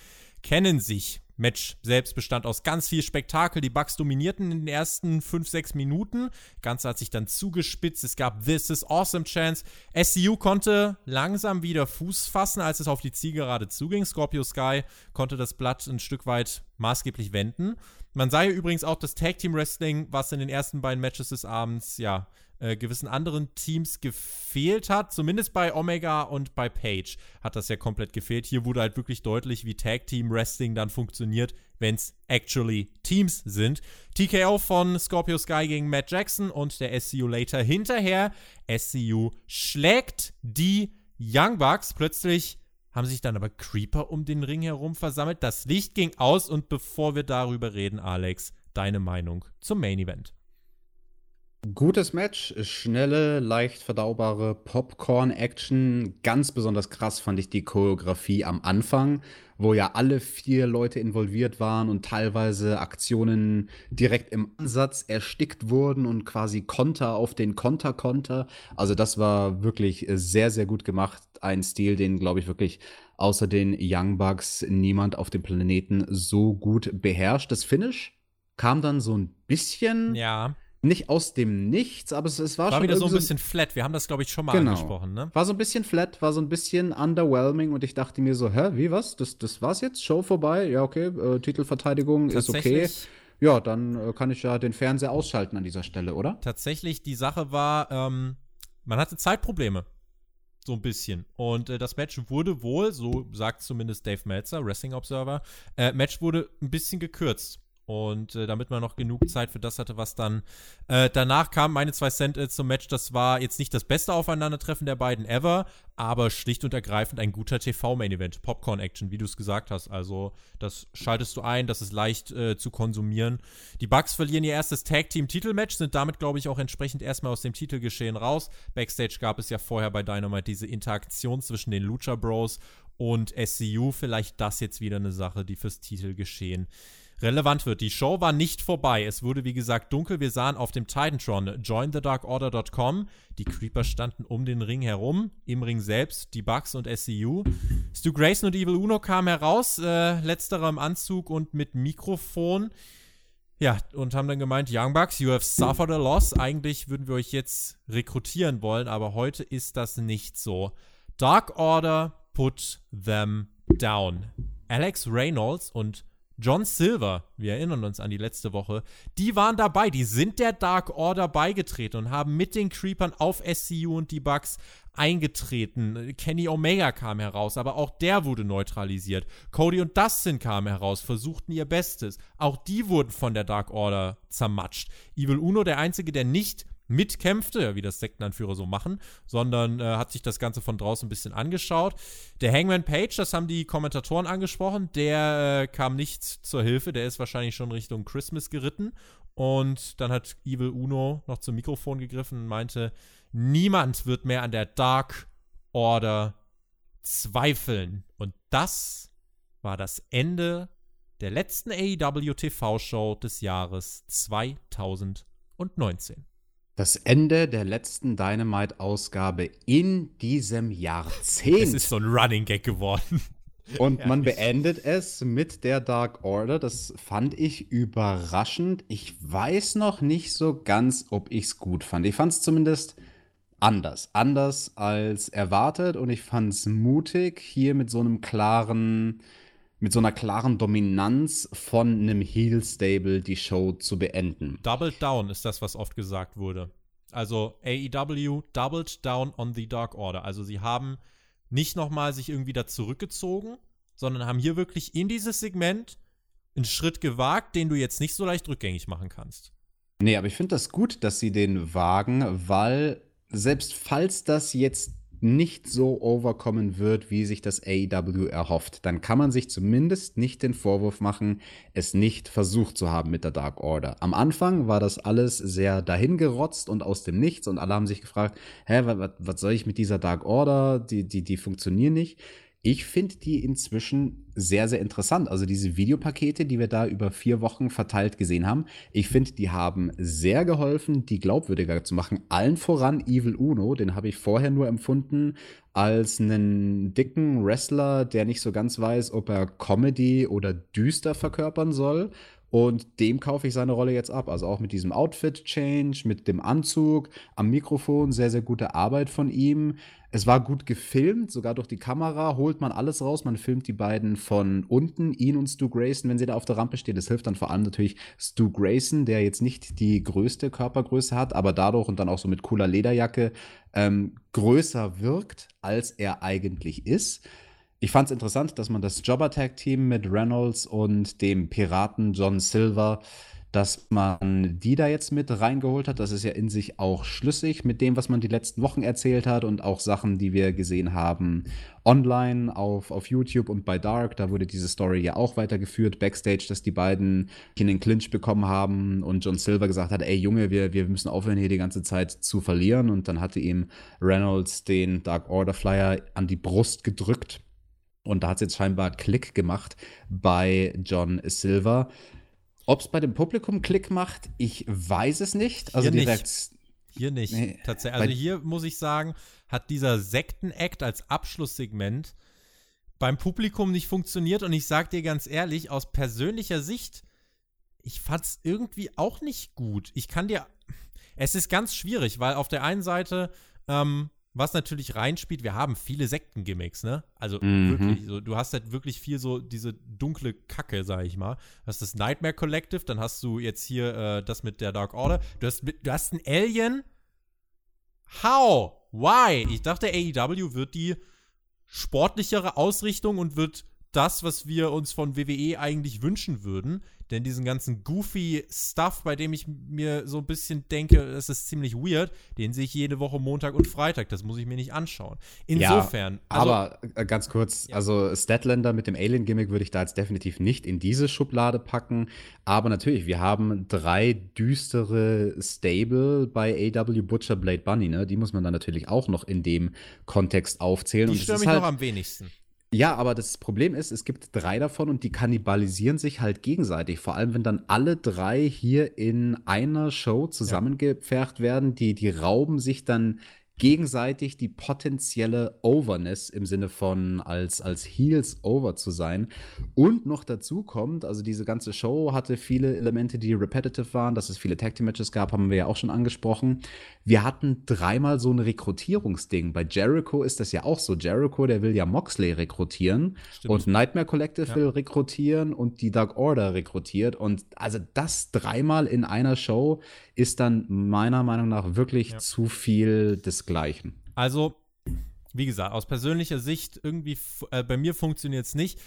kennen sich. Match selbst bestand aus ganz viel Spektakel. Die Bucks dominierten in den ersten 5, 6 Minuten. Ganze hat sich dann zugespitzt. Es gab This is Awesome Chance. SCU konnte langsam wieder Fuß fassen, als es auf die Zielgerade zuging. Scorpio Sky konnte das Blatt ein Stück weit maßgeblich wenden. Man sah ja übrigens auch das Tag Team Wrestling, was in den ersten beiden Matches des Abends, ja, äh, gewissen anderen Teams gefehlt hat. Zumindest bei Omega und bei Page hat das ja komplett gefehlt. Hier wurde halt wirklich deutlich, wie Tag Team Wrestling dann funktioniert, wenn es actually Teams sind. TKO von Scorpio Sky gegen Matt Jackson und der SCU Later hinterher. SCU schlägt die Young Bucks. Plötzlich haben sich dann aber Creeper um den Ring herum versammelt. Das Licht ging aus und bevor wir darüber reden, Alex, deine Meinung zum Main Event. Gutes Match, schnelle, leicht verdaubare Popcorn-Action. Ganz besonders krass fand ich die Choreografie am Anfang, wo ja alle vier Leute involviert waren und teilweise Aktionen direkt im Ansatz erstickt wurden und quasi Konter auf den Konter-Konter. Also das war wirklich sehr, sehr gut gemacht. Ein Stil, den, glaube ich, wirklich außer den Young Bucks niemand auf dem Planeten so gut beherrscht. Das Finish kam dann so ein bisschen. Ja nicht aus dem Nichts, aber es, es war, war schon wieder so ein bisschen flat. Wir haben das, glaube ich, schon mal genau. angesprochen, ne? War so ein bisschen flat, war so ein bisschen underwhelming und ich dachte mir so, hä, wie was? Das, das war's jetzt? Show vorbei? Ja, okay, äh, Titelverteidigung ist okay. Ja, dann äh, kann ich ja den Fernseher ausschalten an dieser Stelle, oder? Tatsächlich, die Sache war, ähm, man hatte Zeitprobleme. So ein bisschen. Und äh, das Match wurde wohl, so sagt zumindest Dave Meltzer, Wrestling Observer, äh, Match wurde ein bisschen gekürzt. Und äh, damit man noch genug Zeit für das hatte, was dann äh, danach kam, meine zwei Cent äh, zum Match, das war jetzt nicht das beste Aufeinandertreffen der beiden ever, aber schlicht und ergreifend ein guter TV-Main-Event. Popcorn-Action, wie du es gesagt hast. Also, das schaltest du ein, das ist leicht äh, zu konsumieren. Die Bucks verlieren ihr erstes Tag-Team-Titelmatch, sind damit, glaube ich, auch entsprechend erstmal aus dem Titelgeschehen raus. Backstage gab es ja vorher bei Dynamite diese Interaktion zwischen den Lucha Bros und SCU. Vielleicht das jetzt wieder eine Sache, die fürs Titelgeschehen relevant wird. Die Show war nicht vorbei. Es wurde, wie gesagt, dunkel. Wir sahen auf dem Titantron jointhedarkorder.com. Die Creeper standen um den Ring herum. Im Ring selbst die Bugs und SCU. Stu Grayson und Evil Uno kamen heraus. Äh, letzterer im Anzug und mit Mikrofon. Ja, und haben dann gemeint, Young Bucks, you have suffered a loss. Eigentlich würden wir euch jetzt rekrutieren wollen, aber heute ist das nicht so. Dark Order put them down. Alex Reynolds und John Silver, wir erinnern uns an die letzte Woche, die waren dabei, die sind der Dark Order beigetreten und haben mit den Creepern auf SCU und die Bugs eingetreten. Kenny Omega kam heraus, aber auch der wurde neutralisiert. Cody und Dustin kamen heraus, versuchten ihr Bestes. Auch die wurden von der Dark Order zermatscht. Evil Uno, der einzige, der nicht mitkämpfte, wie das Sektenanführer so machen, sondern äh, hat sich das Ganze von draußen ein bisschen angeschaut. Der Hangman Page, das haben die Kommentatoren angesprochen, der äh, kam nicht zur Hilfe, der ist wahrscheinlich schon Richtung Christmas geritten. Und dann hat Evil Uno noch zum Mikrofon gegriffen und meinte, niemand wird mehr an der Dark Order zweifeln. Und das war das Ende der letzten AEW TV-Show des Jahres 2019. Das Ende der letzten Dynamite-Ausgabe in diesem Jahrzehnt. Es ist so ein Running Gag geworden. Und man beendet es mit der Dark Order. Das fand ich überraschend. Ich weiß noch nicht so ganz, ob ich es gut fand. Ich fand es zumindest anders. Anders als erwartet. Und ich fand es mutig, hier mit so einem klaren, mit so einer klaren Dominanz von einem Heel-Stable die Show zu beenden. Doubled down ist das, was oft gesagt wurde. Also AEW doubled down on the Dark Order. Also sie haben nicht nochmal sich irgendwie da zurückgezogen, sondern haben hier wirklich in dieses Segment einen Schritt gewagt, den du jetzt nicht so leicht rückgängig machen kannst. Nee, aber ich finde das gut, dass sie den wagen, weil selbst falls das jetzt nicht so overkommen wird, wie sich das AEW erhofft, dann kann man sich zumindest nicht den Vorwurf machen, es nicht versucht zu haben mit der Dark Order. Am Anfang war das alles sehr dahingerotzt und aus dem Nichts und alle haben sich gefragt, hä, was, soll ich mit dieser Dark Order? Die, die, die funktionieren nicht. Ich finde die inzwischen sehr, sehr interessant. Also diese Videopakete, die wir da über vier Wochen verteilt gesehen haben, ich finde, die haben sehr geholfen, die glaubwürdiger zu machen. Allen voran Evil Uno, den habe ich vorher nur empfunden als einen dicken Wrestler, der nicht so ganz weiß, ob er Comedy oder düster verkörpern soll. Und dem kaufe ich seine Rolle jetzt ab. Also auch mit diesem Outfit-Change, mit dem Anzug, am Mikrofon, sehr, sehr gute Arbeit von ihm. Es war gut gefilmt, sogar durch die Kamera holt man alles raus. Man filmt die beiden von unten, ihn und Stu Grayson, wenn sie da auf der Rampe stehen. Das hilft dann vor allem natürlich Stu Grayson, der jetzt nicht die größte Körpergröße hat, aber dadurch und dann auch so mit cooler Lederjacke ähm, größer wirkt, als er eigentlich ist. Ich fand es interessant, dass man das Jobber-Tag-Team mit Reynolds und dem Piraten John Silver, dass man die da jetzt mit reingeholt hat. Das ist ja in sich auch schlüssig mit dem, was man die letzten Wochen erzählt hat und auch Sachen, die wir gesehen haben online auf, auf YouTube und bei Dark. Da wurde diese Story ja auch weitergeführt, backstage, dass die beiden in den Clinch bekommen haben und John Silver gesagt hat, ey Junge, wir, wir müssen aufhören, hier die ganze Zeit zu verlieren. Und dann hatte ihm Reynolds den Dark Order Flyer an die Brust gedrückt und da hat es jetzt scheinbar Klick gemacht bei John Silver. Ob es bei dem Publikum Klick macht, ich weiß es nicht. Also hier nicht. Hier nicht. Nee, Tatsächlich. Also hier muss ich sagen, hat dieser Sekten-Act als Abschlusssegment beim Publikum nicht funktioniert. Und ich sag dir ganz ehrlich, aus persönlicher Sicht, ich fand es irgendwie auch nicht gut. Ich kann dir. Es ist ganz schwierig, weil auf der einen Seite ähm, was natürlich reinspielt, wir haben viele Sektengimmicks, ne? Also mhm. wirklich, so, du hast halt wirklich viel so diese dunkle Kacke, sag ich mal. Du hast das Nightmare Collective, dann hast du jetzt hier äh, das mit der Dark Order. Du hast, du hast einen Alien. How? Why? Ich dachte, AEW wird die sportlichere Ausrichtung und wird das, was wir uns von WWE eigentlich wünschen würden. Denn diesen ganzen goofy Stuff, bei dem ich mir so ein bisschen denke, es ist ziemlich weird, den sehe ich jede Woche Montag und Freitag. Das muss ich mir nicht anschauen. Insofern. Ja, also, aber äh, ganz kurz, ja. also Statlander mit dem Alien-Gimmick würde ich da jetzt definitiv nicht in diese Schublade packen. Aber natürlich, wir haben drei düstere Stable bei AW Butcher Blade Bunny, ne? Die muss man dann natürlich auch noch in dem Kontext aufzählen. Die stören mich halt, noch am wenigsten. Ja, aber das Problem ist, es gibt drei davon und die kannibalisieren sich halt gegenseitig. Vor allem, wenn dann alle drei hier in einer Show zusammengepfercht werden, die, die rauben sich dann gegenseitig die potenzielle Overness im Sinne von als, als Heels over zu sein. Und noch dazu kommt, also diese ganze Show hatte viele Elemente, die repetitive waren, dass es viele Tag Team Matches gab, haben wir ja auch schon angesprochen. Wir hatten dreimal so ein Rekrutierungsding. Bei Jericho ist das ja auch so. Jericho, der will ja Moxley rekrutieren Stimmt. und Nightmare Collective ja. will rekrutieren und die Dark Order rekrutiert. Und also das dreimal in einer Show ist dann meiner Meinung nach wirklich ja. zu viel desgleichen. Also, wie gesagt, aus persönlicher Sicht irgendwie äh, bei mir funktioniert es nicht.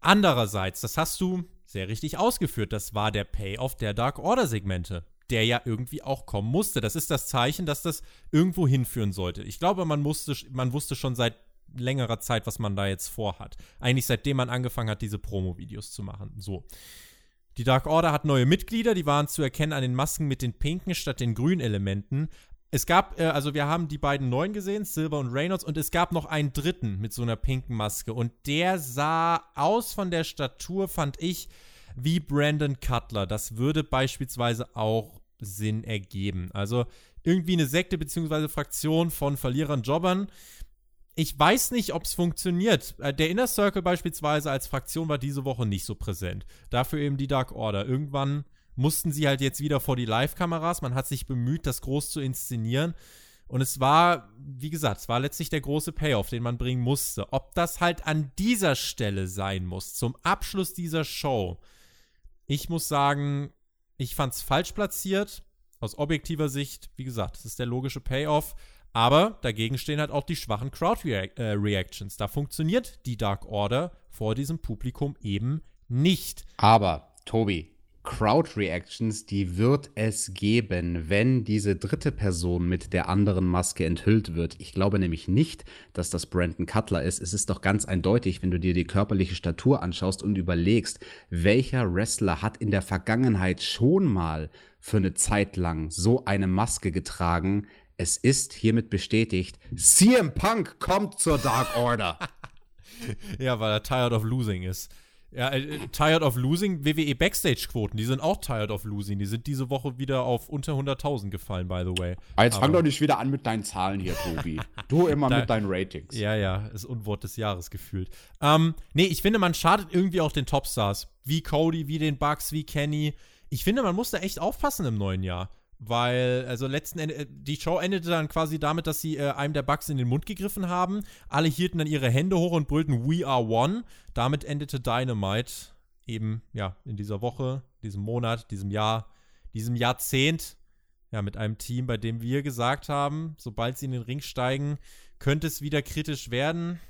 Andererseits, das hast du sehr richtig ausgeführt, das war der Payoff der Dark Order Segmente, der ja irgendwie auch kommen musste. Das ist das Zeichen, dass das irgendwo hinführen sollte. Ich glaube, man musste, man wusste schon seit längerer Zeit, was man da jetzt vorhat. Eigentlich seitdem man angefangen hat, diese Promo-Videos zu machen. So. Die Dark Order hat neue Mitglieder, die waren zu erkennen an den Masken mit den pinken statt den grünen Elementen. Es gab, äh, also wir haben die beiden neuen gesehen, Silver und Reynolds, und es gab noch einen dritten mit so einer pinken Maske. Und der sah aus von der Statur, fand ich, wie Brandon Cutler. Das würde beispielsweise auch Sinn ergeben. Also irgendwie eine Sekte bzw. Fraktion von Verlierern, Jobbern ich weiß nicht, ob es funktioniert. Äh, der Inner Circle beispielsweise als Fraktion war diese Woche nicht so präsent. Dafür eben die Dark Order. Irgendwann mussten sie halt jetzt wieder vor die Live-Kameras. Man hat sich bemüht, das groß zu inszenieren. Und es war, wie gesagt, es war letztlich der große Payoff, den man bringen musste. Ob das halt an dieser Stelle sein muss, zum Abschluss dieser Show. Ich muss sagen, ich fand es falsch platziert. Aus objektiver Sicht, wie gesagt, das ist der logische Payoff. Aber dagegen stehen halt auch die schwachen Crowd-Reactions. Da funktioniert die Dark Order vor diesem Publikum eben nicht. Aber, Tobi, Crowd-Reactions, die wird es geben, wenn diese dritte Person mit der anderen Maske enthüllt wird. Ich glaube nämlich nicht, dass das Brandon Cutler ist. Es ist doch ganz eindeutig, wenn du dir die körperliche Statur anschaust und überlegst, welcher Wrestler hat in der Vergangenheit schon mal für eine Zeit lang so eine Maske getragen. Es ist hiermit bestätigt, CM Punk kommt zur Dark Order. ja, weil er tired of losing ist. Ja, äh, Tired of Losing, WWE Backstage-Quoten, die sind auch Tired of Losing. Die sind diese Woche wieder auf unter 100.000 gefallen, by the way. Ah, jetzt fang doch nicht wieder an mit deinen Zahlen hier, Tobi. du immer da, mit deinen Ratings. Ja, ja, ist Unwort des Jahres gefühlt. Ähm, nee, ich finde, man schadet irgendwie auch den Topstars. Wie Cody, wie den Bucks, wie Kenny. Ich finde, man muss da echt aufpassen im neuen Jahr. Weil, also letzten Endes, äh, die Show endete dann quasi damit, dass sie äh, einem der Bugs in den Mund gegriffen haben. Alle hielten dann ihre Hände hoch und brüllten We are one. Damit endete Dynamite eben, ja, in dieser Woche, diesem Monat, diesem Jahr, diesem Jahrzehnt. Ja, mit einem Team, bei dem wir gesagt haben, sobald sie in den Ring steigen, könnte es wieder kritisch werden.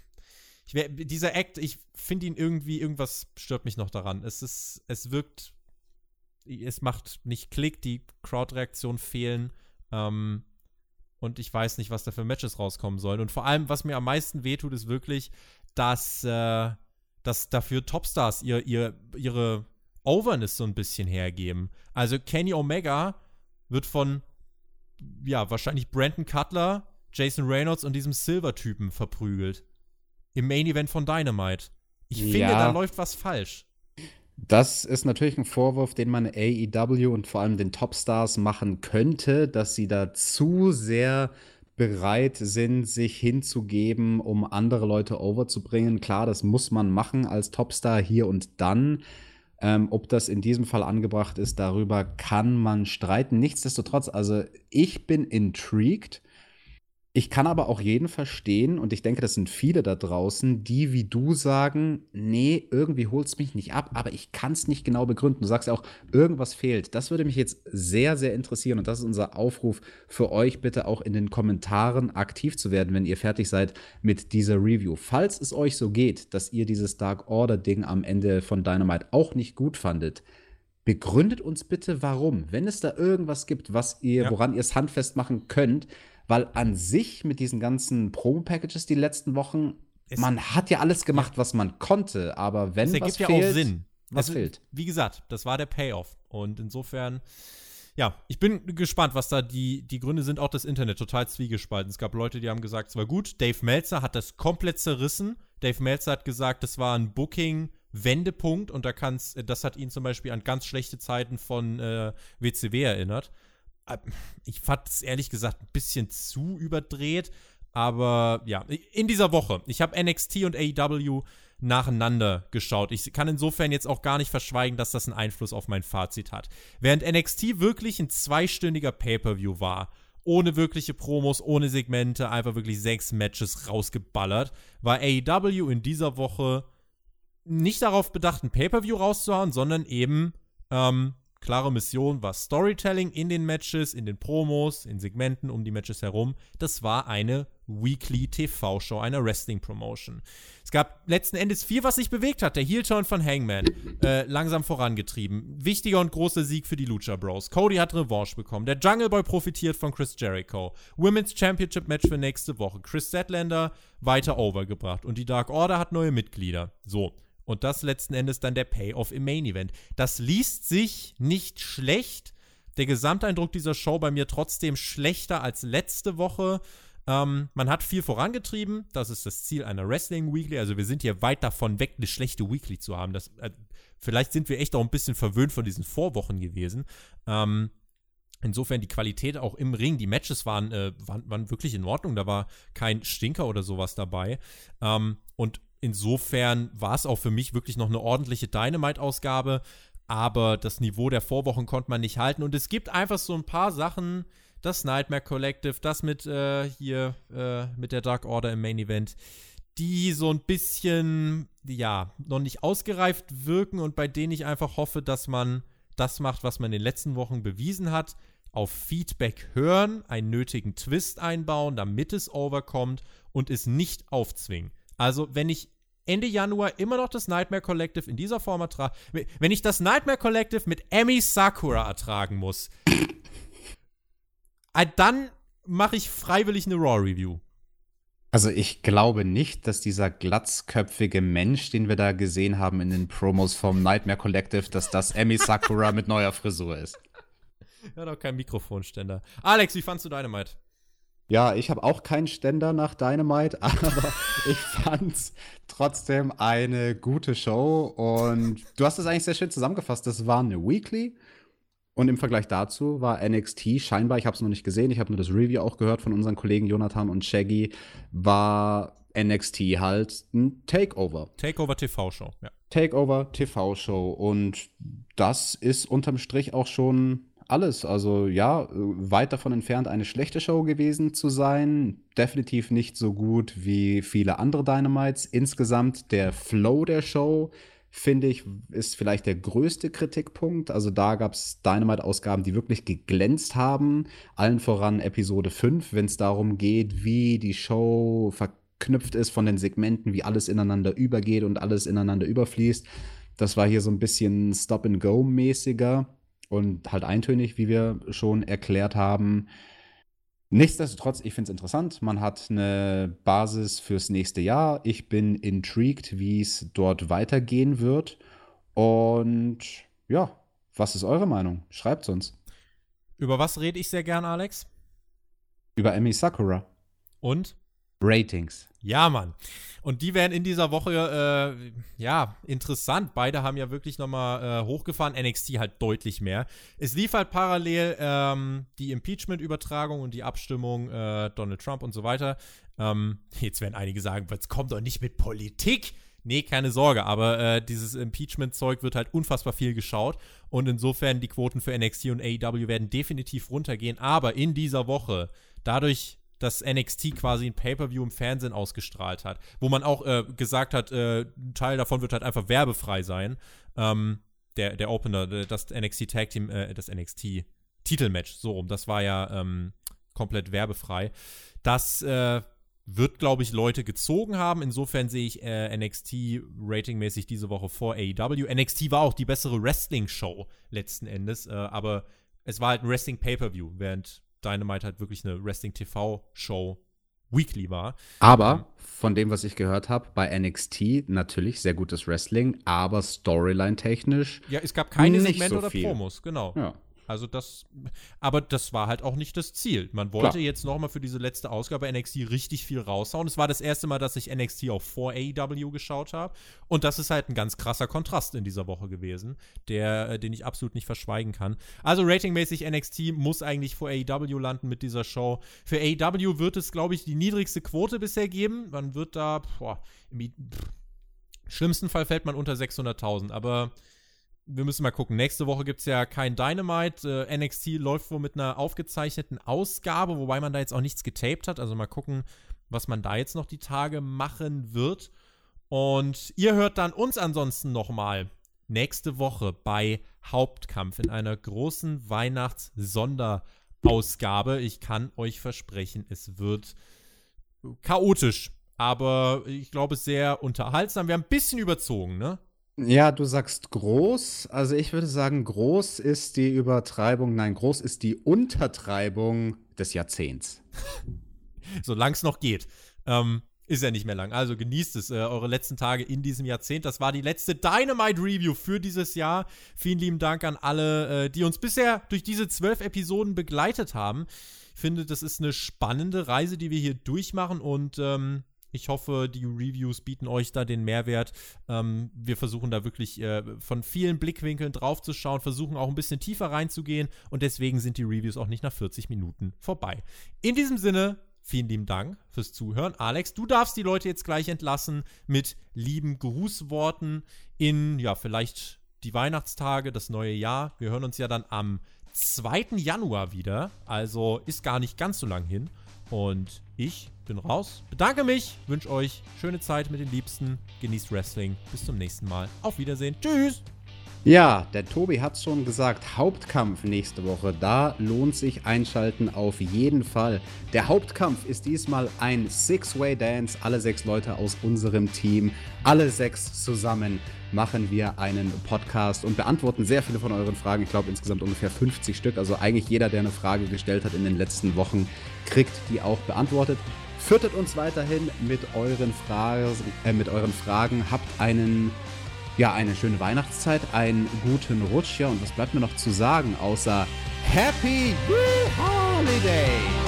Ich, dieser Act, ich finde ihn irgendwie, irgendwas stört mich noch daran. Es ist, es wirkt es macht nicht Klick, die Crowd-Reaktionen fehlen. Ähm, und ich weiß nicht, was da für Matches rauskommen sollen. Und vor allem, was mir am meisten wehtut, ist wirklich, dass, äh, dass dafür Topstars ihr, ihr, ihre Overness so ein bisschen hergeben. Also Kenny Omega wird von, ja, wahrscheinlich Brandon Cutler, Jason Reynolds und diesem Silver-Typen verprügelt. Im Main Event von Dynamite. Ich ja. finde, da läuft was falsch. Das ist natürlich ein Vorwurf, den man AEW und vor allem den Topstars machen könnte, dass sie da zu sehr bereit sind, sich hinzugeben, um andere Leute overzubringen. Klar, das muss man machen als Topstar hier und dann. Ähm, ob das in diesem Fall angebracht ist, darüber kann man streiten. Nichtsdestotrotz, also ich bin intrigued ich kann aber auch jeden verstehen, und ich denke, das sind viele da draußen, die wie du sagen, nee, irgendwie holt es mich nicht ab, aber ich kann es nicht genau begründen. Du sagst ja auch, irgendwas fehlt. Das würde mich jetzt sehr, sehr interessieren. Und das ist unser Aufruf für euch, bitte auch in den Kommentaren aktiv zu werden, wenn ihr fertig seid mit dieser Review. Falls es euch so geht, dass ihr dieses Dark Order-Ding am Ende von Dynamite auch nicht gut fandet, begründet uns bitte, warum. Wenn es da irgendwas gibt, was ihr, ja. woran ihr es handfest machen könnt, weil an sich mit diesen ganzen Promo-Packages die letzten Wochen, es man hat ja alles gemacht, was man konnte, aber wenn es ergibt was ja fehlt, auch Sinn. Was also, fehlt? Wie gesagt, das war der Payoff und insofern ja, ich bin gespannt, was da die, die Gründe sind. Auch das Internet total zwiegespalten. Es gab Leute, die haben gesagt, es war gut. Dave Meltzer hat das komplett zerrissen. Dave Meltzer hat gesagt, das war ein Booking-Wendepunkt und da kann's, das hat ihn zum Beispiel an ganz schlechte Zeiten von äh, WCW erinnert. Ich fand es ehrlich gesagt ein bisschen zu überdreht. Aber ja, in dieser Woche, ich habe NXT und AEW nacheinander geschaut. Ich kann insofern jetzt auch gar nicht verschweigen, dass das einen Einfluss auf mein Fazit hat. Während NXT wirklich ein zweistündiger Pay-per-view war, ohne wirkliche Promos, ohne Segmente, einfach wirklich sechs Matches rausgeballert, war AEW in dieser Woche nicht darauf bedacht, ein Pay-per-view rauszuhauen, sondern eben ähm, klare Mission war Storytelling in den Matches, in den Promos, in Segmenten um die Matches herum. Das war eine Weekly TV-Show, eine Wrestling-Promotion. Es gab letzten Endes viel, was sich bewegt hat. Der Heel-Turn von Hangman, äh, langsam vorangetrieben. Wichtiger und großer Sieg für die Lucha Bros. Cody hat Revanche bekommen. Der Jungle Boy profitiert von Chris Jericho. Women's Championship Match für nächste Woche. Chris Statlander weiter overgebracht. Und die Dark Order hat neue Mitglieder. So. Und das letzten Endes dann der Payoff im Main Event. Das liest sich nicht schlecht. Der Gesamteindruck dieser Show bei mir trotzdem schlechter als letzte Woche. Ähm, man hat viel vorangetrieben. Das ist das Ziel einer Wrestling Weekly. Also wir sind hier weit davon weg, eine schlechte Weekly zu haben. Das, äh, vielleicht sind wir echt auch ein bisschen verwöhnt von diesen Vorwochen gewesen. Ähm, Insofern die Qualität auch im Ring, die Matches waren, äh, waren, waren, wirklich in Ordnung. Da war kein Stinker oder sowas dabei. Ähm, und insofern war es auch für mich wirklich noch eine ordentliche Dynamite-Ausgabe, aber das Niveau der Vorwochen konnte man nicht halten. Und es gibt einfach so ein paar Sachen, das Nightmare Collective, das mit äh, hier, äh, mit der Dark Order im Main Event, die so ein bisschen, ja, noch nicht ausgereift wirken und bei denen ich einfach hoffe, dass man das macht, was man in den letzten Wochen bewiesen hat. Auf Feedback hören, einen nötigen Twist einbauen, damit es overkommt und es nicht aufzwingen. Also, wenn ich Ende Januar immer noch das Nightmare Collective in dieser Form ertragen. Wenn ich das Nightmare Collective mit Emi Sakura ertragen muss, äh, dann mache ich freiwillig eine Raw-Review. Also ich glaube nicht, dass dieser glatzköpfige Mensch, den wir da gesehen haben in den Promos vom Nightmare Collective, dass das Emi Sakura mit neuer Frisur ist. Ja, doch kein Mikrofonständer. Alex, wie fandst du Dynamite? Ja, ich habe auch keinen Ständer nach Dynamite, aber ich fand's trotzdem eine gute Show und du hast es eigentlich sehr schön zusammengefasst. Das war eine Weekly und im Vergleich dazu war NXT scheinbar, ich habe es noch nicht gesehen, ich habe nur das Review auch gehört von unseren Kollegen Jonathan und Shaggy, war NXT halt ein Takeover. Takeover TV-Show, ja. Takeover TV-Show und das ist unterm Strich auch schon alles. Also ja, weit davon entfernt, eine schlechte Show gewesen zu sein. Definitiv nicht so gut wie viele andere Dynamites. Insgesamt der Flow der Show, finde ich, ist vielleicht der größte Kritikpunkt. Also da gab es Dynamite-Ausgaben, die wirklich geglänzt haben. Allen voran Episode 5, wenn es darum geht, wie die Show verknüpft ist von den Segmenten, wie alles ineinander übergeht und alles ineinander überfließt. Das war hier so ein bisschen Stop-and-Go-mäßiger und halt eintönig, wie wir schon erklärt haben. Nichtsdestotrotz, ich finde es interessant. Man hat eine Basis fürs nächste Jahr. Ich bin intrigued, wie es dort weitergehen wird. Und ja, was ist eure Meinung? Schreibt es uns. Über was rede ich sehr gern, Alex? Über Emi Sakura. Und? Ratings. Ja, Mann. Und die werden in dieser Woche, äh, ja, interessant. Beide haben ja wirklich nochmal äh, hochgefahren. NXT halt deutlich mehr. Es lief halt parallel ähm, die Impeachment-Übertragung und die Abstimmung äh, Donald Trump und so weiter. Ähm, jetzt werden einige sagen, jetzt kommt doch nicht mit Politik. Nee, keine Sorge, aber äh, dieses Impeachment-Zeug wird halt unfassbar viel geschaut und insofern die Quoten für NXT und AEW werden definitiv runtergehen. Aber in dieser Woche, dadurch, dass NXT quasi ein Pay-Per-View im Fernsehen ausgestrahlt hat, wo man auch äh, gesagt hat, äh, ein Teil davon wird halt einfach werbefrei sein. Ähm, der, der Opener, das NXT Tag Team, äh, das NXT Titelmatch, so rum, das war ja ähm, komplett werbefrei. Das äh, wird, glaube ich, Leute gezogen haben. Insofern sehe ich äh, NXT ratingmäßig diese Woche vor AEW. NXT war auch die bessere Wrestling-Show letzten Endes, äh, aber es war halt ein Wrestling-Pay-Per-View, während Dynamite halt wirklich eine Wrestling-TV-Show weekly war. Aber ähm, von dem, was ich gehört habe, bei NXT natürlich sehr gutes Wrestling, aber Storyline-technisch. Ja, es gab keine Segmente so oder viel. Promos, genau. Ja. Also das, aber das war halt auch nicht das Ziel. Man wollte Klar. jetzt nochmal für diese letzte Ausgabe NXT richtig viel raushauen. Es war das erste Mal, dass ich NXT auch vor AEW geschaut habe. Und das ist halt ein ganz krasser Kontrast in dieser Woche gewesen, der, äh, den ich absolut nicht verschweigen kann. Also ratingmäßig NXT muss eigentlich vor AEW landen mit dieser Show. Für AEW wird es, glaube ich, die niedrigste Quote bisher geben. Man wird da, boah, im schlimmsten Fall fällt man unter 600.000, aber wir müssen mal gucken. Nächste Woche gibt es ja kein Dynamite. Äh, NXT läuft wohl mit einer aufgezeichneten Ausgabe, wobei man da jetzt auch nichts getaped hat. Also mal gucken, was man da jetzt noch die Tage machen wird. Und ihr hört dann uns ansonsten nochmal nächste Woche bei Hauptkampf in einer großen Weihnachts-Sonderausgabe. Ich kann euch versprechen, es wird chaotisch, aber ich glaube sehr unterhaltsam. Wir haben ein bisschen überzogen, ne? Ja, du sagst groß. Also ich würde sagen, groß ist die Übertreibung, nein, groß ist die Untertreibung des Jahrzehnts. Solange es noch geht. Ähm, ist ja nicht mehr lang. Also genießt es, äh, eure letzten Tage in diesem Jahrzehnt. Das war die letzte Dynamite Review für dieses Jahr. Vielen lieben Dank an alle, äh, die uns bisher durch diese zwölf Episoden begleitet haben. Ich finde, das ist eine spannende Reise, die wir hier durchmachen und ähm, ich hoffe, die Reviews bieten euch da den Mehrwert. Ähm, wir versuchen da wirklich äh, von vielen Blickwinkeln drauf zu schauen, versuchen auch ein bisschen tiefer reinzugehen und deswegen sind die Reviews auch nicht nach 40 Minuten vorbei. In diesem Sinne, vielen lieben Dank fürs Zuhören. Alex, du darfst die Leute jetzt gleich entlassen mit lieben Grußworten in, ja, vielleicht die Weihnachtstage, das neue Jahr. Wir hören uns ja dann am 2. Januar wieder, also ist gar nicht ganz so lang hin. Und ich bin raus, bedanke mich, wünsche euch schöne Zeit mit den Liebsten, genießt Wrestling. Bis zum nächsten Mal. Auf Wiedersehen. Tschüss. Ja, der Tobi hat schon gesagt, Hauptkampf nächste Woche. Da lohnt sich einschalten auf jeden Fall. Der Hauptkampf ist diesmal ein Six-Way-Dance. Alle sechs Leute aus unserem Team, alle sechs zusammen machen wir einen Podcast und beantworten sehr viele von euren Fragen. Ich glaube insgesamt ungefähr 50 Stück. Also eigentlich jeder, der eine Frage gestellt hat in den letzten Wochen, kriegt die auch beantwortet. Füttert uns weiterhin mit euren, Fragen, äh, mit euren Fragen. Habt einen ja, eine schöne Weihnachtszeit, einen guten Rutsch. Ja, und was bleibt mir noch zu sagen, außer Happy Holidays!